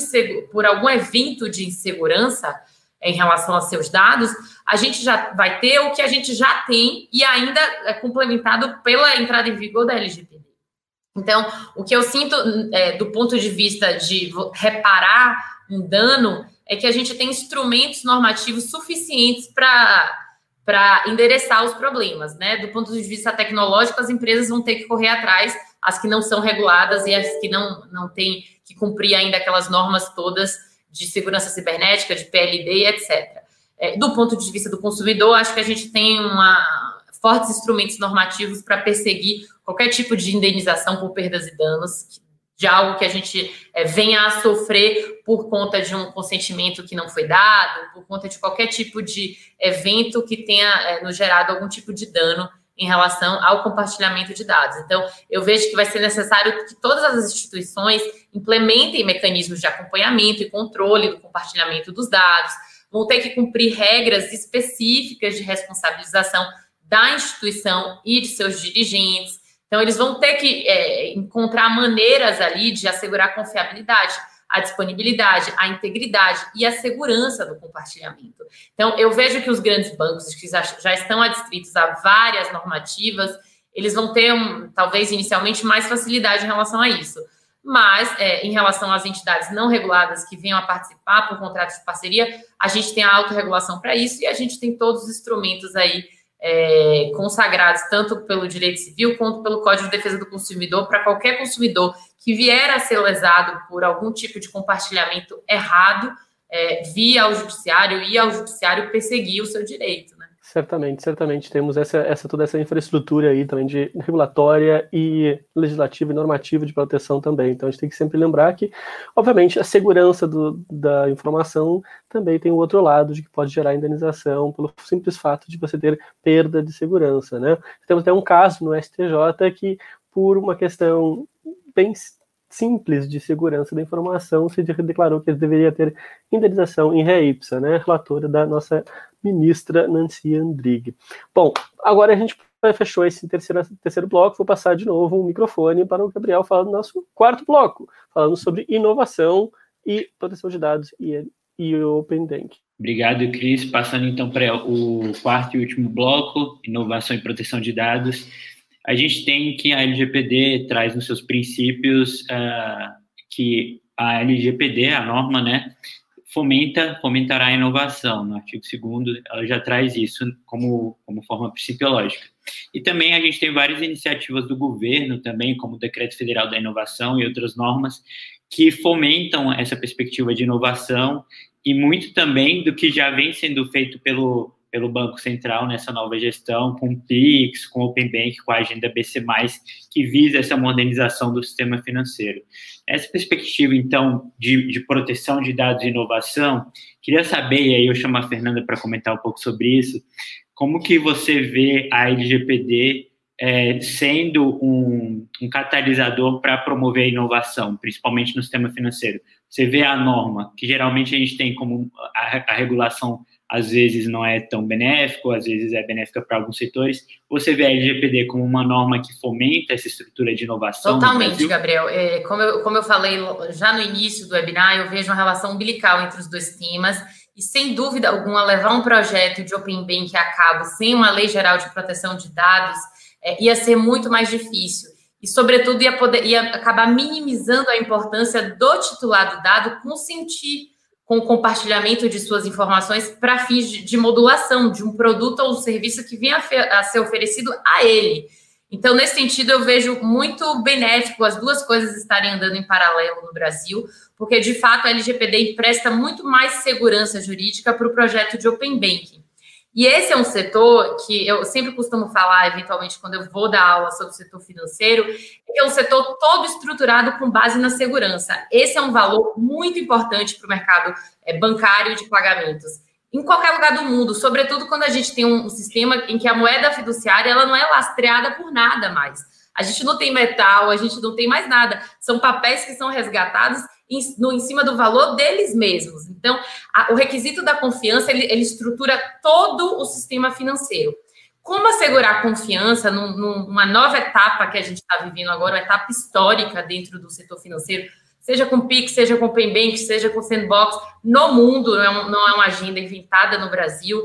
por algum evento de insegurança em relação aos seus dados, a gente já vai ter o que a gente já tem e ainda é complementado pela entrada em vigor da LGPD. Então, o que eu sinto é, do ponto de vista de reparar um dano é que a gente tem instrumentos normativos suficientes para para endereçar os problemas, né? Do ponto de vista tecnológico, as empresas vão ter que correr atrás, as que não são reguladas e as que não, não têm que cumprir ainda aquelas normas todas de segurança cibernética, de PLD, etc. É, do ponto de vista do consumidor, acho que a gente tem uma, fortes instrumentos normativos para perseguir qualquer tipo de indenização por perdas e danos, de algo que a gente é, venha a sofrer por conta de um consentimento que não foi dado, por conta de qualquer tipo de evento que tenha é, nos gerado algum tipo de dano em relação ao compartilhamento de dados. Então, eu vejo que vai ser necessário que todas as instituições implementem mecanismos de acompanhamento e controle do compartilhamento dos dados, vão ter que cumprir regras específicas de responsabilização da instituição e de seus dirigentes. Então, eles vão ter que é, encontrar maneiras ali de assegurar confiabilidade a disponibilidade, a integridade e a segurança do compartilhamento. Então, eu vejo que os grandes bancos que já, estão adstritos a várias normativas, eles vão ter, talvez, inicialmente, mais facilidade em relação a isso. Mas, é, em relação às entidades não reguladas que venham a participar por contratos de parceria, a gente tem a autorregulação para isso e a gente tem todos os instrumentos aí é, consagrados tanto pelo direito civil quanto pelo Código de Defesa do Consumidor para qualquer consumidor que vier a ser lesado por algum tipo de compartilhamento errado, é, via ao judiciário e ao judiciário perseguir o seu direito. Né? Certamente, certamente temos essa, essa toda essa infraestrutura aí também de regulatória e legislativa e normativa de proteção também. Então a gente tem que sempre lembrar que, obviamente, a segurança do, da informação também tem o outro lado de que pode gerar indenização pelo simples fato de você ter perda de segurança, né? Temos até um caso no STJ que, por uma questão bem simples de segurança da informação, se declarou que deveria ter indenização em ré ipsa, né? Relatora da nossa ministra Nancy Andrighi. Bom, agora a gente fechou esse terceiro, terceiro bloco, vou passar de novo o microfone para o Gabriel falar do nosso quarto bloco, falando sobre inovação e proteção de dados e, e Open Bank. Obrigado, Cris. Passando então para o quarto e último bloco, inovação e proteção de dados. A gente tem que a LGPD traz nos seus princípios uh, que a LGPD, a norma, né, fomenta, fomentará a inovação. No artigo 2 ela já traz isso como, como forma principiológica. E também a gente tem várias iniciativas do governo também, como o Decreto Federal da Inovação e outras normas, que fomentam essa perspectiva de inovação e muito também do que já vem sendo feito pelo, pelo Banco Central nessa nova gestão, com o PIX, com o Open Bank, com a agenda BC+, que visa essa modernização do sistema financeiro. Essa perspectiva, então, de, de proteção de dados e inovação, queria saber, e aí eu chamo a Fernanda para comentar um pouco sobre isso, como que você vê a LGPD é, sendo um, um catalisador para promover a inovação, principalmente no sistema financeiro? Você vê a norma, que geralmente a gente tem como a, a regulação às vezes não é tão benéfico, às vezes é benéfica para alguns setores. Você vê a LGPD como uma norma que fomenta essa estrutura de inovação? Totalmente, Gabriel. É, como, eu, como eu falei já no início do webinar, eu vejo uma relação umbilical entre os dois temas. E sem dúvida alguma, levar um projeto de Open Bank a cabo sem uma lei geral de proteção de dados é, ia ser muito mais difícil. E, sobretudo, ia, poder, ia acabar minimizando a importância do titular do dado consentir com o compartilhamento de suas informações para fins de, modulação de um produto ou um serviço que venha a, ser oferecido a ele. Então, nesse sentido, eu vejo muito benéfico as duas coisas estarem andando em paralelo no Brasil, porque, de fato, a LGPD empresta muito mais segurança jurídica para o projeto de Open Banking. E esse é um setor que eu sempre costumo falar, eventualmente, quando eu vou dar aula sobre o setor financeiro, é um setor todo estruturado com base na segurança. Esse é um valor muito importante para o mercado é, bancário de pagamentos. Em qualquer lugar do mundo, sobretudo quando a gente tem um sistema em que a moeda fiduciária ela não é lastreada por nada mais. A gente não tem metal, a gente não tem mais nada. São papéis que são resgatados em, no, em cima do valor deles mesmos. Então, a, o requisito da confiança, ele, ele, estrutura todo o sistema financeiro. Como assegurar confiança num, numa nova etapa que a gente está vivendo agora, uma etapa histórica dentro do setor financeiro, seja com PIX, seja com Paybank, seja com Sandbox, no mundo, não é, um, não é uma agenda inventada no Brasil,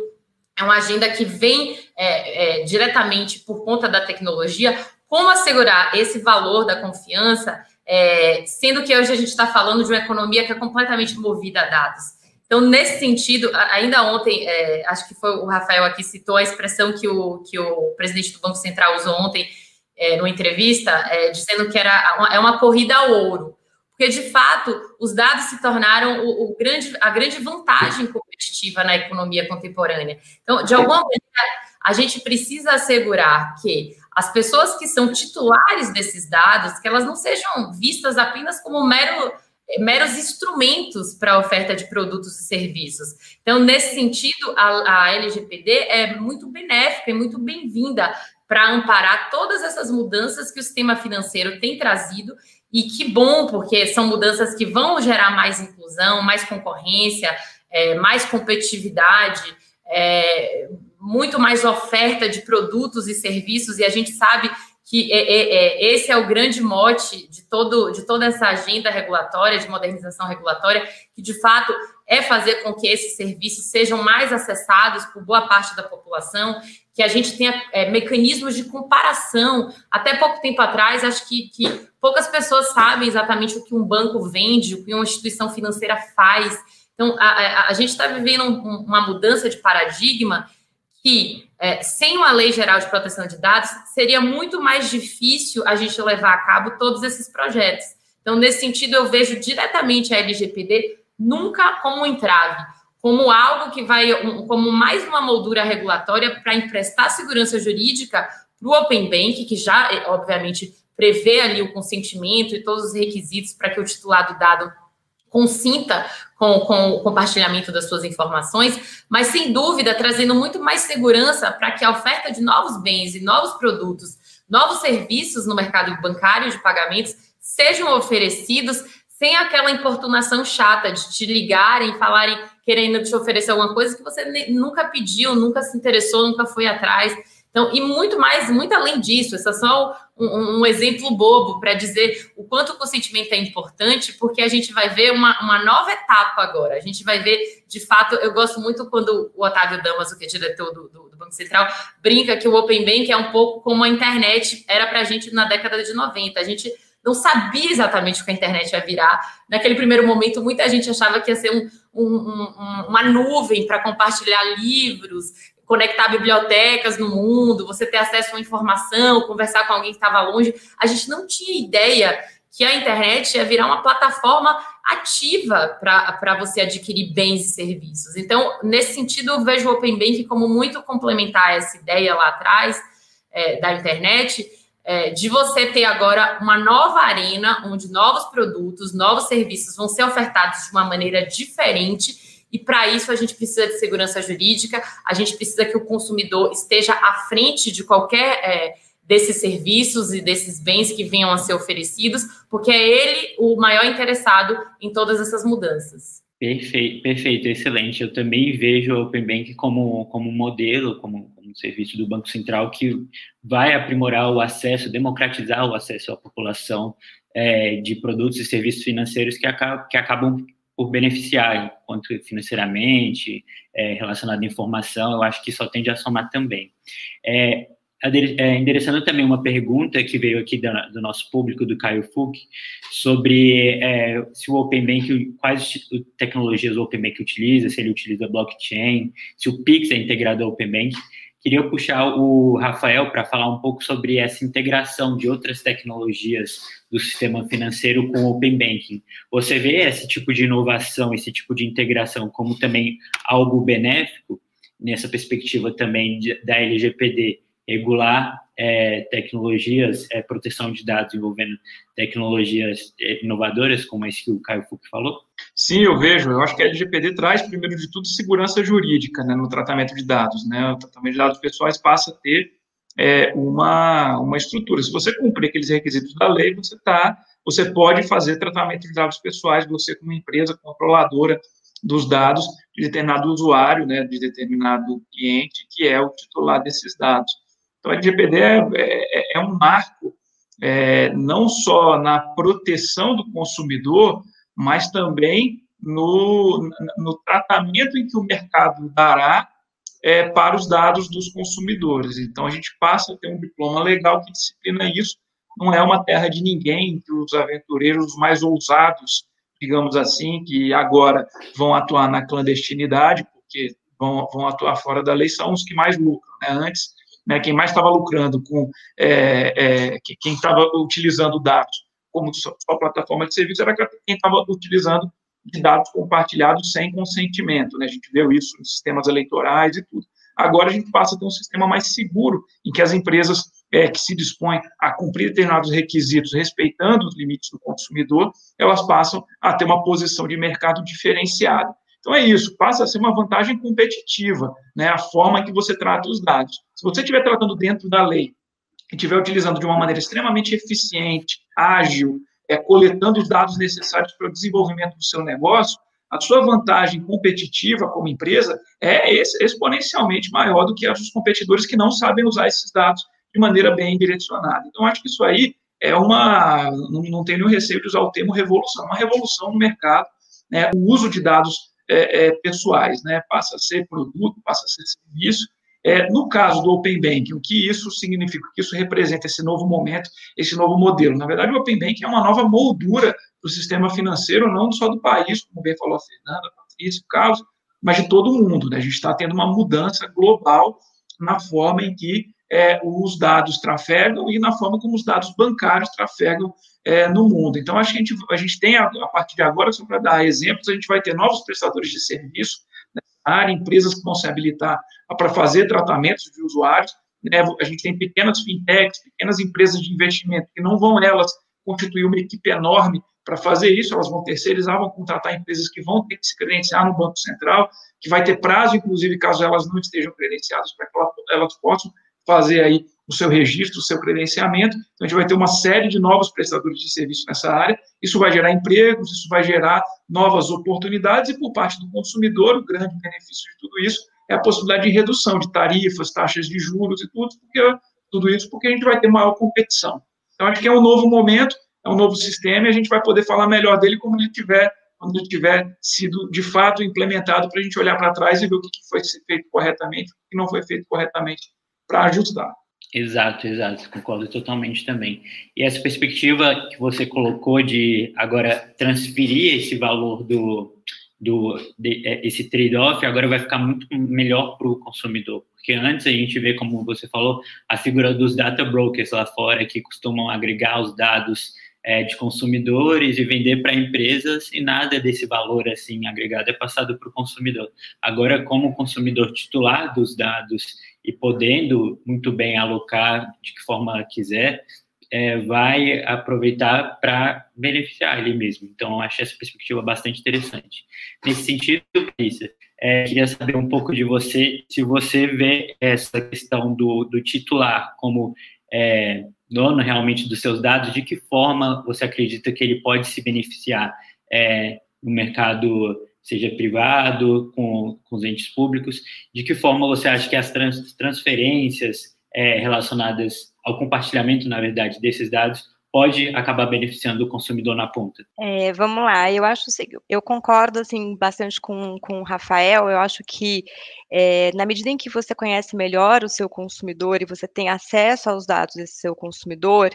é uma agenda que vem é, é, diretamente por conta da tecnologia. Como assegurar esse valor da confiança é, sendo que hoje a gente está falando de uma economia que é completamente movida a dados. Então, nesse sentido, ainda ontem, é, acho que foi o Rafael aqui citou a expressão que o, que o presidente do Banco Central usou ontem é, numa entrevista, é, dizendo que era uma, é uma corrida ao ouro. Porque, de fato, os dados se tornaram o, o grande, a grande vantagem competitiva na economia contemporânea. Então, de alguma maneira, a gente precisa assegurar que as pessoas que são titulares desses dados, que elas não sejam vistas apenas como mero, meros instrumentos para a oferta de produtos e serviços. Então, nesse sentido, a, a LGPD é muito benéfica e muito bem-vinda, para amparar todas essas mudanças que o sistema financeiro tem trazido. E que bom, porque são mudanças que vão gerar mais inclusão, mais concorrência, é, mais competitividade, é, muito mais oferta de produtos e serviços, e a gente sabe que é, é, é, esse é o grande mote de, todo, de toda essa agenda regulatória, de modernização regulatória, que de fato é fazer com que esses serviços sejam mais acessados por boa parte da população, que a gente tenha é, mecanismos de comparação. Até pouco tempo atrás, acho que, que poucas pessoas sabem exatamente o que um banco vende, o que uma instituição financeira faz. Então, a, a, a gente está vivendo um, uma mudança de paradigma que é, sem uma lei geral de proteção de dados, seria muito mais difícil a gente levar a cabo todos esses projetos. Então, nesse sentido, eu vejo diretamente a LGPD nunca como um entrave, como algo que vai, como mais uma moldura regulatória para emprestar segurança jurídica para o Open Bank, que já, obviamente, prevê ali o consentimento e todos os requisitos para que o titular do dado consinta com, com, o compartilhamento das suas informações, mas sem dúvida trazendo muito mais segurança para que a oferta de novos bens e novos produtos, novos serviços no mercado bancário de pagamentos sejam oferecidos sem aquela importunação chata de te ligarem, falarem querendo te oferecer alguma coisa que você nunca pediu, nunca se interessou, nunca foi atrás. Então, e muito mais, muito além disso, esse é só um, um exemplo bobo para dizer o quanto o consentimento é importante, porque a gente vai ver uma, uma nova etapa agora. A gente vai ver, de fato, eu gosto muito quando o Otávio Damas, que é diretor do, do, do Banco Central, brinca que o Open Bank é um pouco como a internet era para a gente na década de 90. A gente não sabia exatamente o que a internet ia virar. Naquele primeiro momento, muita gente achava que ia ser um, um, um, uma nuvem para compartilhar livros, conectar bibliotecas no mundo, você ter acesso à informação, conversar com alguém que estava longe. A gente não tinha ideia que a internet ia virar uma plataforma ativa para você adquirir bens e serviços. Então, nesse sentido, eu vejo o Open Bank como muito complementar essa ideia lá atrás é, da internet, é, de você ter agora uma nova arena onde novos produtos, novos serviços vão ser ofertados de uma maneira diferente e para isso a gente precisa de segurança jurídica, a gente precisa que o consumidor esteja à frente de qualquer é, desses serviços e desses bens que venham a ser oferecidos, porque é ele o maior interessado em todas essas mudanças. Perfeito, perfeito, excelente. Eu também vejo o Open Bank como, como um modelo, como, um serviço do Banco Central que vai aprimorar o acesso, democratizar o acesso à população é, de produtos e serviços financeiros que, que acabam por beneficiar, quanto financeiramente, é, relacionado à informação, eu acho que só tende a somar também. É, é, endereçando também uma pergunta que veio aqui do, nosso público, do Caio Fuk, sobre é, se o Open Bank, quais tecnologias o Open Bank utiliza, se ele utiliza blockchain, se o Pix é integrado ao Open Bank. Queria puxar o Rafael para falar um pouco sobre essa integração de outras tecnologias do sistema financeiro com o Open Banking. Você vê esse tipo de inovação, esse tipo de integração como também algo benéfico nessa perspectiva também da LGPD regular é, tecnologias, é, proteção de dados envolvendo tecnologias é, inovadoras, como esse que o Caio Fuk falou? Sim, eu vejo. Eu acho que a LGPD traz, primeiro de tudo, segurança jurídica né, no tratamento de dados. Né? O tratamento de dados pessoais passa a ter é, uma, uma estrutura. Se você cumprir aqueles requisitos da lei, você tá, você pode fazer tratamento de dados pessoais, você como empresa controladora dos dados de determinado usuário, né, de determinado cliente, que é o titular desses dados. Então, a LGPD é, é, é um marco é, não só na proteção do consumidor, mas também no, no tratamento em que o mercado dará é, para os dados dos consumidores. Então, a gente passa a ter um diploma legal que disciplina isso. Não é uma terra de ninguém, que os aventureiros mais ousados, digamos assim, que agora vão atuar na clandestinidade, porque vão, vão atuar fora da lei, são os que mais lucram. Né? Antes, né, quem mais estava lucrando com é, é, quem estava utilizando dados como sua, plataforma de serviço era quem estava utilizando de dados compartilhados sem consentimento. Né? A gente viu isso em sistemas eleitorais e tudo. Agora a gente passa a ter um sistema mais seguro, em que as empresas é, que se dispõem a cumprir determinados requisitos, respeitando os limites do consumidor, elas passam a ter uma posição de mercado diferenciada. Então é isso, passa a ser uma vantagem competitiva, né, a forma que você trata os dados. Se você estiver tratando dentro da lei, e estiver utilizando de uma maneira extremamente eficiente, ágil, é, coletando os dados necessários para o desenvolvimento do seu negócio, a sua vantagem competitiva como empresa é exponencialmente maior do que a dos competidores que não sabem usar esses dados de maneira bem direcionada. Então, acho que isso aí é uma, não, não tenho nenhum receio de usar o termo revolução, uma revolução no mercado, né, o uso de dados é, é, pessoais, né, passa a ser produto, passa a ser serviço, é, no caso do Open Banking, o que isso significa, o que isso representa, esse novo momento, esse novo modelo? Na verdade, o Open Banking é uma nova moldura do sistema financeiro, não só do país, como bem falou a Fernanda, a Patrícia, o Carlos, mas de todo mundo. Né? A gente está tendo uma mudança global na forma em que é, os dados trafegam e na forma como os dados bancários trafegam é, no mundo. Então, acho que a gente, a gente tem, a, a partir de agora, só para dar exemplos, a gente vai ter novos prestadores de serviço área, empresas que vão se habilitar para fazer tratamentos de usuários. Né? A gente tem pequenas fintechs, pequenas empresas de investimento, que não vão elas constituir uma equipe enorme para fazer isso, elas vão terceirizar, vão contratar empresas que vão ter que se credenciar no Banco Central, que vai ter prazo, inclusive, caso elas não estejam credenciadas, para que elas possam fazer aí o seu registro, o seu credenciamento. Então, a gente vai ter uma série de novos prestadores de serviço nessa área. Isso vai gerar empregos, isso vai gerar novas oportunidades, e por parte do consumidor, o grande benefício de tudo isso é a possibilidade de redução de tarifas, taxas de juros e tudo, porque, tudo isso porque a gente vai ter maior competição. Então, acho que é um novo momento, é um novo sistema, e a gente vai poder falar melhor dele como ele tiver quando ele tiver sido de fato implementado para a gente olhar para trás e ver o que foi feito corretamente, o que não foi feito corretamente para ajudar. Exato, exato, concordo totalmente também. E essa perspectiva que você colocou de agora transferir esse valor do, do de, é, esse trade-off agora vai ficar muito melhor para o consumidor, porque antes a gente vê, como você falou, a figura dos data brokers lá fora que costumam agregar os dados é, de consumidores e vender para empresas e nada desse valor assim agregado é passado para o consumidor. Agora, como consumidor titular dos dados e podendo muito bem alocar de que forma quiser, é, vai aproveitar para beneficiar ele mesmo. Então, acho essa perspectiva bastante interessante. Nesse sentido, Patrícia, é, queria saber um pouco de você, se você vê essa questão do, do titular como é, dono realmente dos seus dados, de que forma você acredita que ele pode se beneficiar é, no mercado, seja privado, com, com os entes públicos, de que forma você acha que as trans, transferências é, relacionadas ao compartilhamento, na verdade, desses dados pode acabar beneficiando o consumidor na ponta. É, vamos lá, eu acho, eu concordo assim bastante com, com o Rafael. Eu acho que é, na medida em que você conhece melhor o seu consumidor e você tem acesso aos dados desse seu consumidor,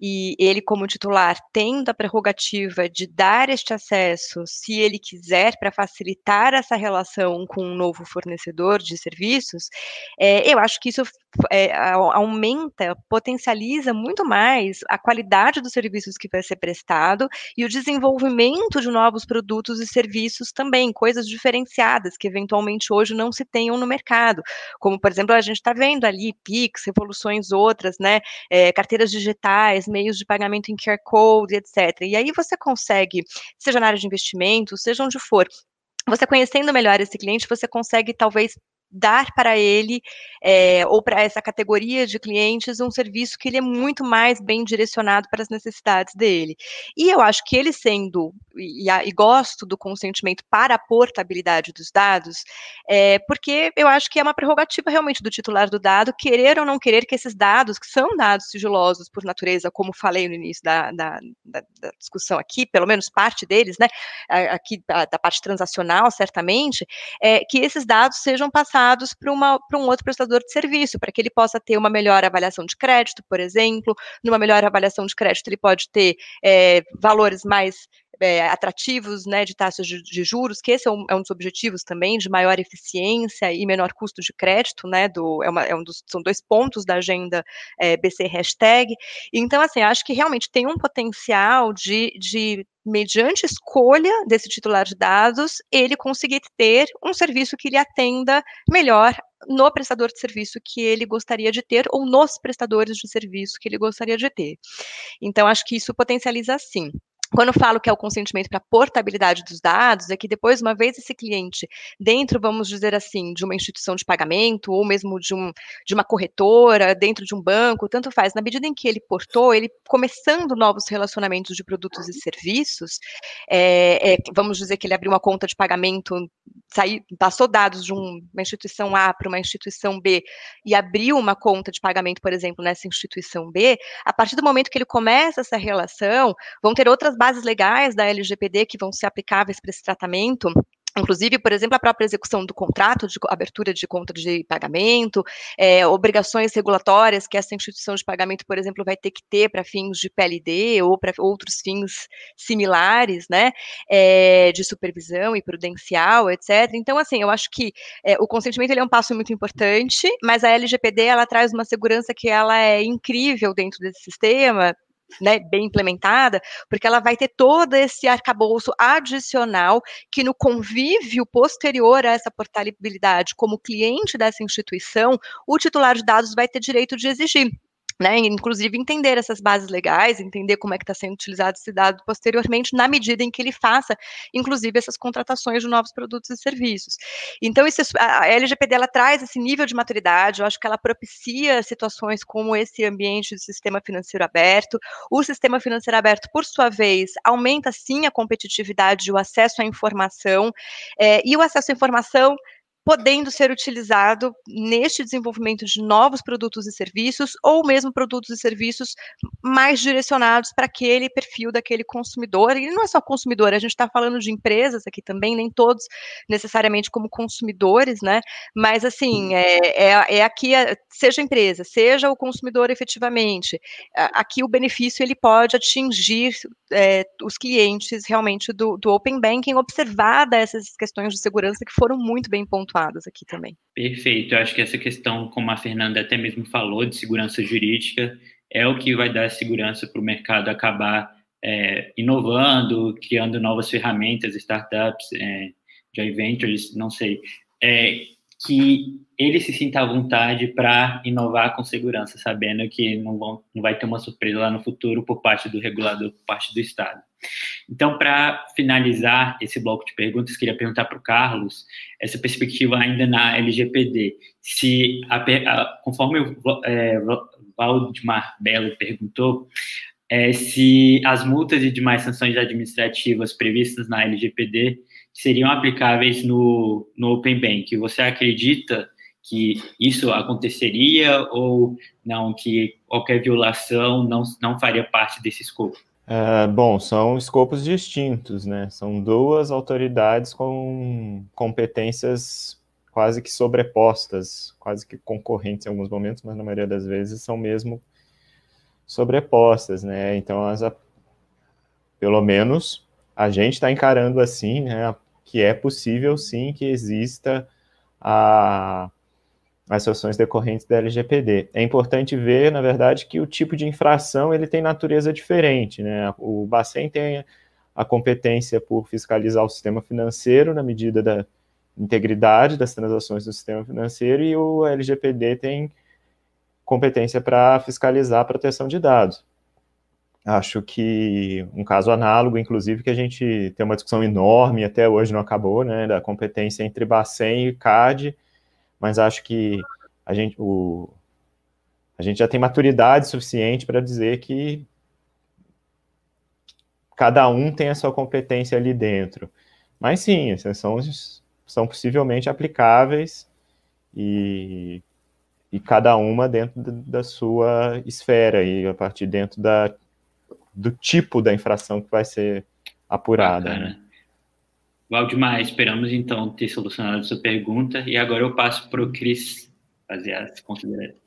e ele, como titular, tendo a prerrogativa de dar este acesso, se ele quiser, para facilitar essa relação com um novo fornecedor de serviços, é, eu acho que isso é, aumenta, potencializa muito mais a qualidade dos serviços que vai ser prestado e o desenvolvimento de novos produtos e serviços também, coisas diferenciadas que eventualmente hoje não se tenham no mercado, como por exemplo a gente está vendo ali Pix, revoluções outras, né, é, carteiras digitais, meios de pagamento em QR Code, etc. E aí você consegue, seja na área de investimento, seja onde for, você conhecendo melhor esse cliente, você consegue talvez dar para ele é, ou para essa categoria de clientes um serviço que ele é muito mais bem direcionado para as necessidades dele. E eu acho que ele sendo e, e gosto do consentimento para a portabilidade dos dados, é, porque eu acho que é uma prerrogativa realmente do titular do dado querer ou não querer que esses dados, que são dados sigilosos por natureza, como falei no início da, da, da, da discussão aqui, pelo menos parte deles, né, aqui da, parte transacional, certamente, é, que esses dados sejam passados para um outro prestador de serviço, para que ele possa ter uma melhor avaliação de crédito, por exemplo. Numa melhor avaliação de crédito, ele pode ter é, valores mais é, atrativos né, de taxas de, de, juros, que esse é um, é um, dos objetivos também, de maior eficiência e menor custo de crédito, né? Do, é, uma, é um dos, são dois pontos da agenda é, BC hashtag. Então, assim, acho que realmente tem um potencial de, de mediante escolha desse titular de dados, ele conseguir ter um serviço que lhe atenda melhor no prestador de serviço que ele gostaria de ter ou nos prestadores de serviço que ele gostaria de ter. Então, acho que isso potencializa sim. Quando falo que é o consentimento para portabilidade dos dados, é que depois, uma vez esse cliente dentro, vamos dizer assim, de uma instituição de pagamento, ou mesmo de, um, de uma corretora, dentro de um banco, tanto faz, na medida em que ele portou, ele começando novos relacionamentos de produtos e serviços, é, é, vamos dizer que ele abriu uma conta de pagamento, saiu, passou dados de um, uma instituição A para uma instituição B e abriu uma conta de pagamento, por exemplo, nessa instituição B, a partir do momento que ele começa essa relação, vão ter outras bases legais da LGPD que vão ser aplicáveis para esse tratamento, Inclusive, por exemplo, a própria execução do contrato de abertura de conta de pagamento, é, obrigações regulatórias que essa instituição de pagamento, por exemplo, vai ter que ter para fins de PLD ou para outros fins similares, né, é, de supervisão e prudencial, etc. Então, assim, eu acho que é, o consentimento é um passo muito importante, mas a LGPD ela traz uma segurança que ela é incrível dentro desse sistema, né, bem implementada, porque ela vai ter todo esse arcabouço adicional que no convívio posterior a essa portabilidade como cliente dessa instituição, o titular de dados vai ter direito de exigir né, inclusive entender essas bases legais, entender como é que está sendo utilizado esse dado posteriormente, na medida em que ele faça, inclusive, essas contratações de novos produtos e serviços. Então, isso, a LGPD ela traz esse nível de maturidade, eu acho que ela propicia situações como esse ambiente de sistema financeiro aberto. O sistema financeiro aberto, por sua vez, aumenta sim a competitividade e o acesso à informação, é, e o acesso à informação podendo ser utilizado neste desenvolvimento de novos produtos e serviços, ou mesmo produtos e serviços mais direcionados para aquele perfil daquele consumidor. E não é só consumidor, a gente está falando de empresas aqui também, nem todos necessariamente como consumidores, né? Mas assim, é, é, é aqui, seja a empresa, seja o consumidor efetivamente, aqui o benefício ele pode atingir é, os clientes realmente do, do Open Banking, observada essas questões de segurança que foram muito bem pontuadas aqui também. Perfeito. Eu acho que essa questão, como a Fernanda até mesmo falou, de segurança jurídica, é o que vai dar segurança para o mercado acabar é, inovando, criando novas ferramentas, startups, é, joint ventures, não sei, é, que ele se sinta à vontade para inovar com segurança, sabendo que não, vão, não vai ter uma surpresa lá no futuro por parte do regulador, por parte do Estado. Então, para finalizar esse bloco de perguntas, queria perguntar para o Carlos essa perspectiva ainda na LGPD. Se, a, a, conforme o é, Valdemar Belo perguntou, é, se as multas e demais sanções administrativas previstas na LGPD seriam aplicáveis no, no Open Bank. Você acredita que isso aconteceria ou não, que qualquer violação não, não faria parte desse escopo? É, bom, são escopos distintos, né? São duas autoridades com competências quase que sobrepostas, quase que concorrentes em alguns momentos, mas na maioria das vezes são mesmo sobrepostas, né? Então, as, pelo menos a gente está encarando assim, né? Que é possível sim que exista a as sanções decorrentes da LGPD. É importante ver, na verdade, que o tipo de infração ele tem natureza diferente. Né? O Bacen tem a competência por fiscalizar o sistema financeiro na medida da integridade das transações do sistema financeiro e o LGPD tem competência para fiscalizar a proteção de dados. Acho que um caso análogo, inclusive, que a gente tem uma discussão enorme, até hoje não acabou, né, da competência entre Bacen e CAD, mas acho que a gente, o, a gente já tem maturidade suficiente para dizer que cada um tem a sua competência ali dentro. Mas sim, são, são possivelmente aplicáveis e, e cada uma dentro da sua esfera e a partir dentro da, do tipo da infração que vai ser apurada. Né? Valdemar, esperamos então ter solucionado a sua pergunta e agora eu passo para o Cris fazer as considerações.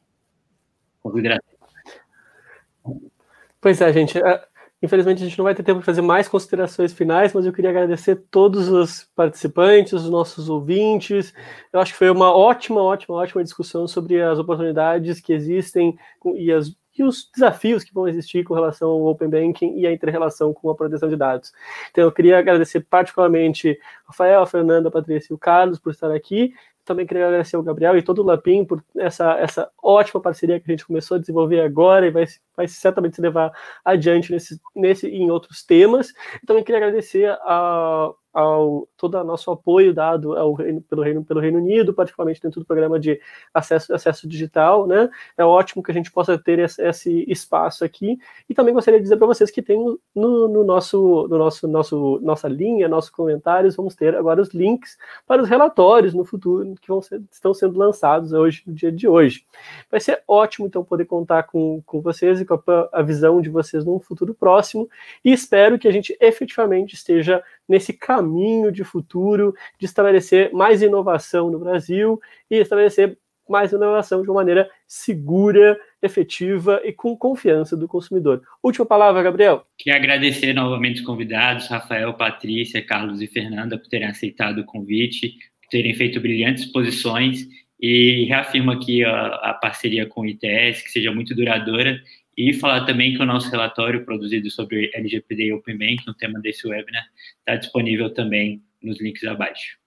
Pois é, gente. É, infelizmente a gente não vai ter tempo de fazer mais considerações finais, mas eu queria agradecer todos os participantes, os nossos ouvintes. Eu acho que foi uma ótima, ótima, ótima discussão sobre as oportunidades que existem e as e os desafios que vão existir com relação ao Open Banking e a inter-relação com a proteção de dados. Então, eu queria agradecer particularmente Rafael, a Fernanda, a Patrícia e o Carlos por estar aqui. Também queria agradecer ao Gabriel e todo o Lapim por essa, essa ótima parceria que a gente começou a desenvolver agora e vai, vai certamente se levar adiante nesse, nesse e em outros temas. Também queria agradecer a, ao todo o nosso apoio dado ao reino, pelo, Reino, pelo Reino Unido, particularmente dentro do programa de acesso, acesso digital, né? É ótimo que a gente possa ter esse, esse espaço aqui. E também gostaria de dizer para vocês que tem no, no, nosso, no nosso, nosso, nossa linha, nossos comentários, vamos ter agora os links para os relatórios no futuro que vão ser, estão sendo lançados hoje, no dia de hoje. Vai ser ótimo, então, poder contar com, com vocês e com a, a visão de vocês num futuro próximo. E espero que a gente efetivamente esteja nesse caminho de futuro de estabelecer mais inovação no Brasil e estabelecer mais inovação de uma maneira segura, efetiva e com confiança do consumidor. Última palavra, Gabriel. Queria agradecer novamente os convidados, Rafael, Patrícia, Carlos e Fernanda, por terem aceitado o convite, por terem feito brilhantes exposições e reafirmo aqui a, a parceria com o ITS, que seja muito duradoura e falar também que o nosso relatório produzido sobre LGPD e Open Bank, no tema desse webinar, está disponível também nos links abaixo.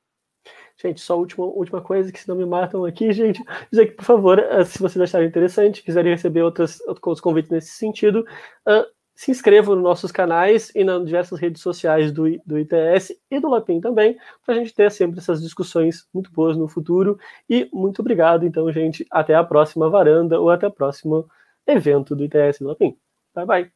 Gente, só última, última coisa, que se não me matam aqui, [LAUGHS] gente, dizer que, por favor, eh, se vocês acharem interessante, quiserem receber outras, outros convites nesse sentido, uh, se inscrevam nos nossos canais e nas diversas redes sociais do, do ITS e do Lapim também, para a gente ter sempre essas discussões muito boas no futuro. E muito obrigado, então, gente. Até a próxima varanda ou até a próxima evento do ITS Lapim. Bye, bye.